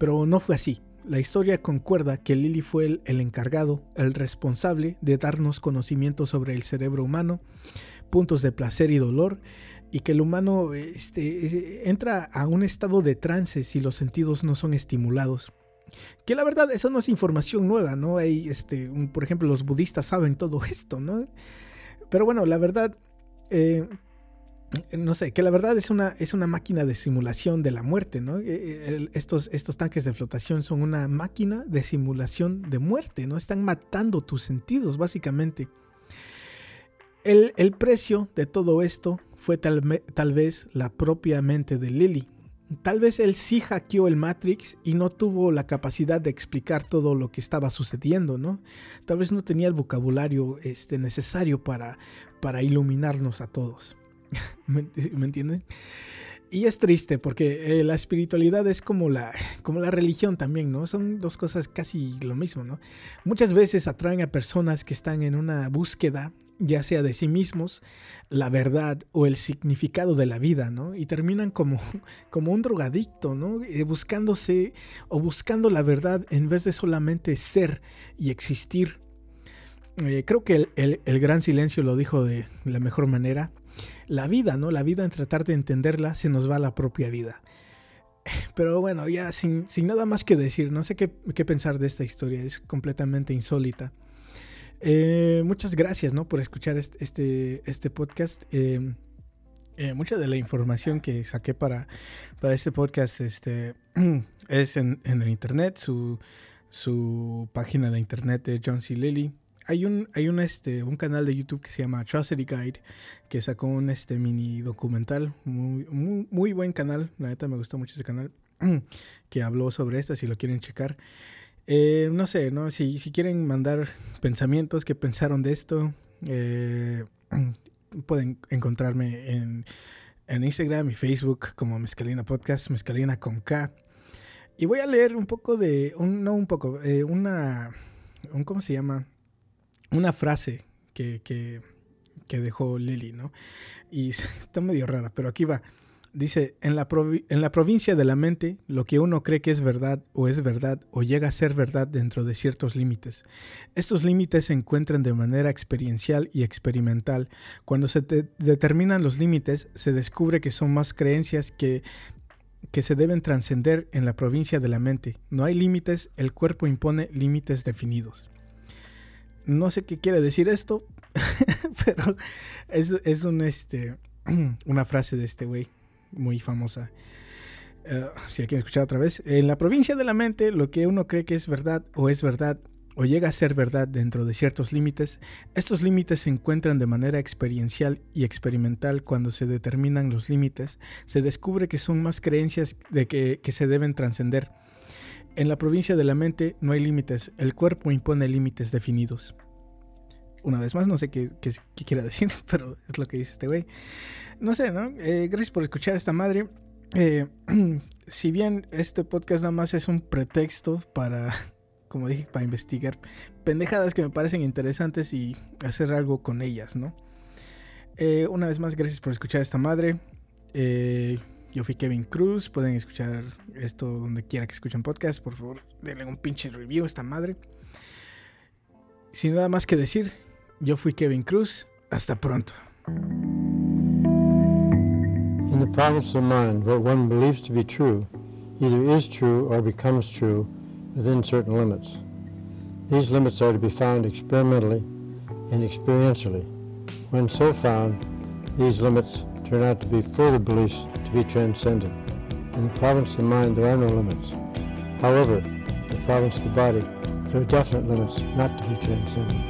Pero no fue así. La historia concuerda que Lily fue el, encargado, el responsable de darnos conocimiento sobre el cerebro humano, puntos de placer y dolor, y que el humano este, entra a un estado de trance si los sentidos no son estimulados. Que la verdad, eso no es información nueva, ¿no? Hay, este, por ejemplo, los budistas saben todo esto, ¿no? Pero bueno, la verdad, eh, no sé, que la verdad es una, es una máquina de simulación de la muerte, ¿no? Eh, eh, estos, estos tanques de flotación son una máquina de simulación de muerte, ¿no? Están matando tus sentidos, básicamente. El, precio de todo esto fue tal, tal, vez la propia mente de Lily. Tal vez él sí hackeó el Matrix y no tuvo la capacidad de explicar todo lo que estaba sucediendo, ¿no? Tal vez no tenía el vocabulario este, necesario para, para iluminarnos a todos. ¿Me, entienden? Y es triste porque eh, la espiritualidad es como la, como la religión también, ¿no? Son dos cosas casi lo mismo, ¿no? Muchas veces atraen a personas que están en una búsqueda ya sea de sí mismos, la verdad o el significado de la vida, ¿no? Y terminan como, como un drogadicto, ¿no? Eh, buscándose o buscando la verdad en vez de solamente ser y existir. Eh, creo que el, el, gran silencio lo dijo de la mejor manera. La vida, ¿no? La vida en tratar de entenderla se nos va a la propia vida. Pero bueno, ya sin, sin nada más que decir, no sé qué, qué pensar de esta historia, es completamente insólita. Eh, muchas gracias ¿no? por escuchar este, este, podcast. Eh, eh, mucha de la información que saqué para, para este podcast este, es en, el internet, su, su, página de internet de John C. Lilly. Hay un, hay un, este, un canal de YouTube que se llama Atrocity Guide que sacó un este, mini documental. Muy, muy, muy buen canal. La neta me gustó mucho ese canal. que habló sobre esta, si lo quieren checar. Eh, no sé, ¿no? Si, si, quieren mandar pensamientos que pensaron de esto, eh, pueden encontrarme en, en, Instagram y Facebook como Mezcalina Podcast, Mezcalina con K. Y voy a leer un poco de, un, no un poco, eh, una, un, ¿cómo se llama? Una frase que, que, que dejó Lily, ¿no? Y está medio rara, pero aquí va. Dice, en la, en la provincia de la mente, lo que uno cree que es verdad o es verdad o llega a ser verdad dentro de ciertos límites. Estos límites se encuentran de manera experiencial y experimental. Cuando se determinan los límites, se descubre que son más creencias que, que se deben trascender en la provincia de la mente. No hay límites, el cuerpo impone límites definidos. No sé qué quiere decir esto, pero es, es un, este, una frase de este güey muy famosa. Eh, si la quieren escuchar otra vez. En la provincia de la mente, lo que uno cree que es verdad o es verdad o llega a ser verdad dentro de ciertos límites, estos límites se encuentran de manera experiencial y experimental cuando se determinan los límites, se descubre que son más creencias de que, que se deben trascender. En la provincia de la mente no hay límites, el cuerpo impone límites definidos. Una vez más, no sé qué, quiera decir, pero es lo que dice este güey no sé, ¿no? Eh, gracias por escuchar esta madre. Eh, si bien este podcast nada más es un pretexto para, como dije, para investigar pendejadas que me parecen interesantes y hacer algo con ellas, ¿no? Eh, una vez más, gracias por escuchar esta madre. yo fui Kevin Cruz. Pueden escuchar esto donde quiera que escuchen podcast. Por favor, denle un pinche review a esta madre. Sin nada más que decir, yo fui Kevin Cruz. Hasta pronto. In the province of mind, what one believes to be true either is true or becomes true within certain limits. These limits are to be found experimentally and experientially. When so found, these limits turn out to be further beliefs to be transcended. In the province of the mind, there are no limits. However, in the province of the body, there are definite limits not to be transcended.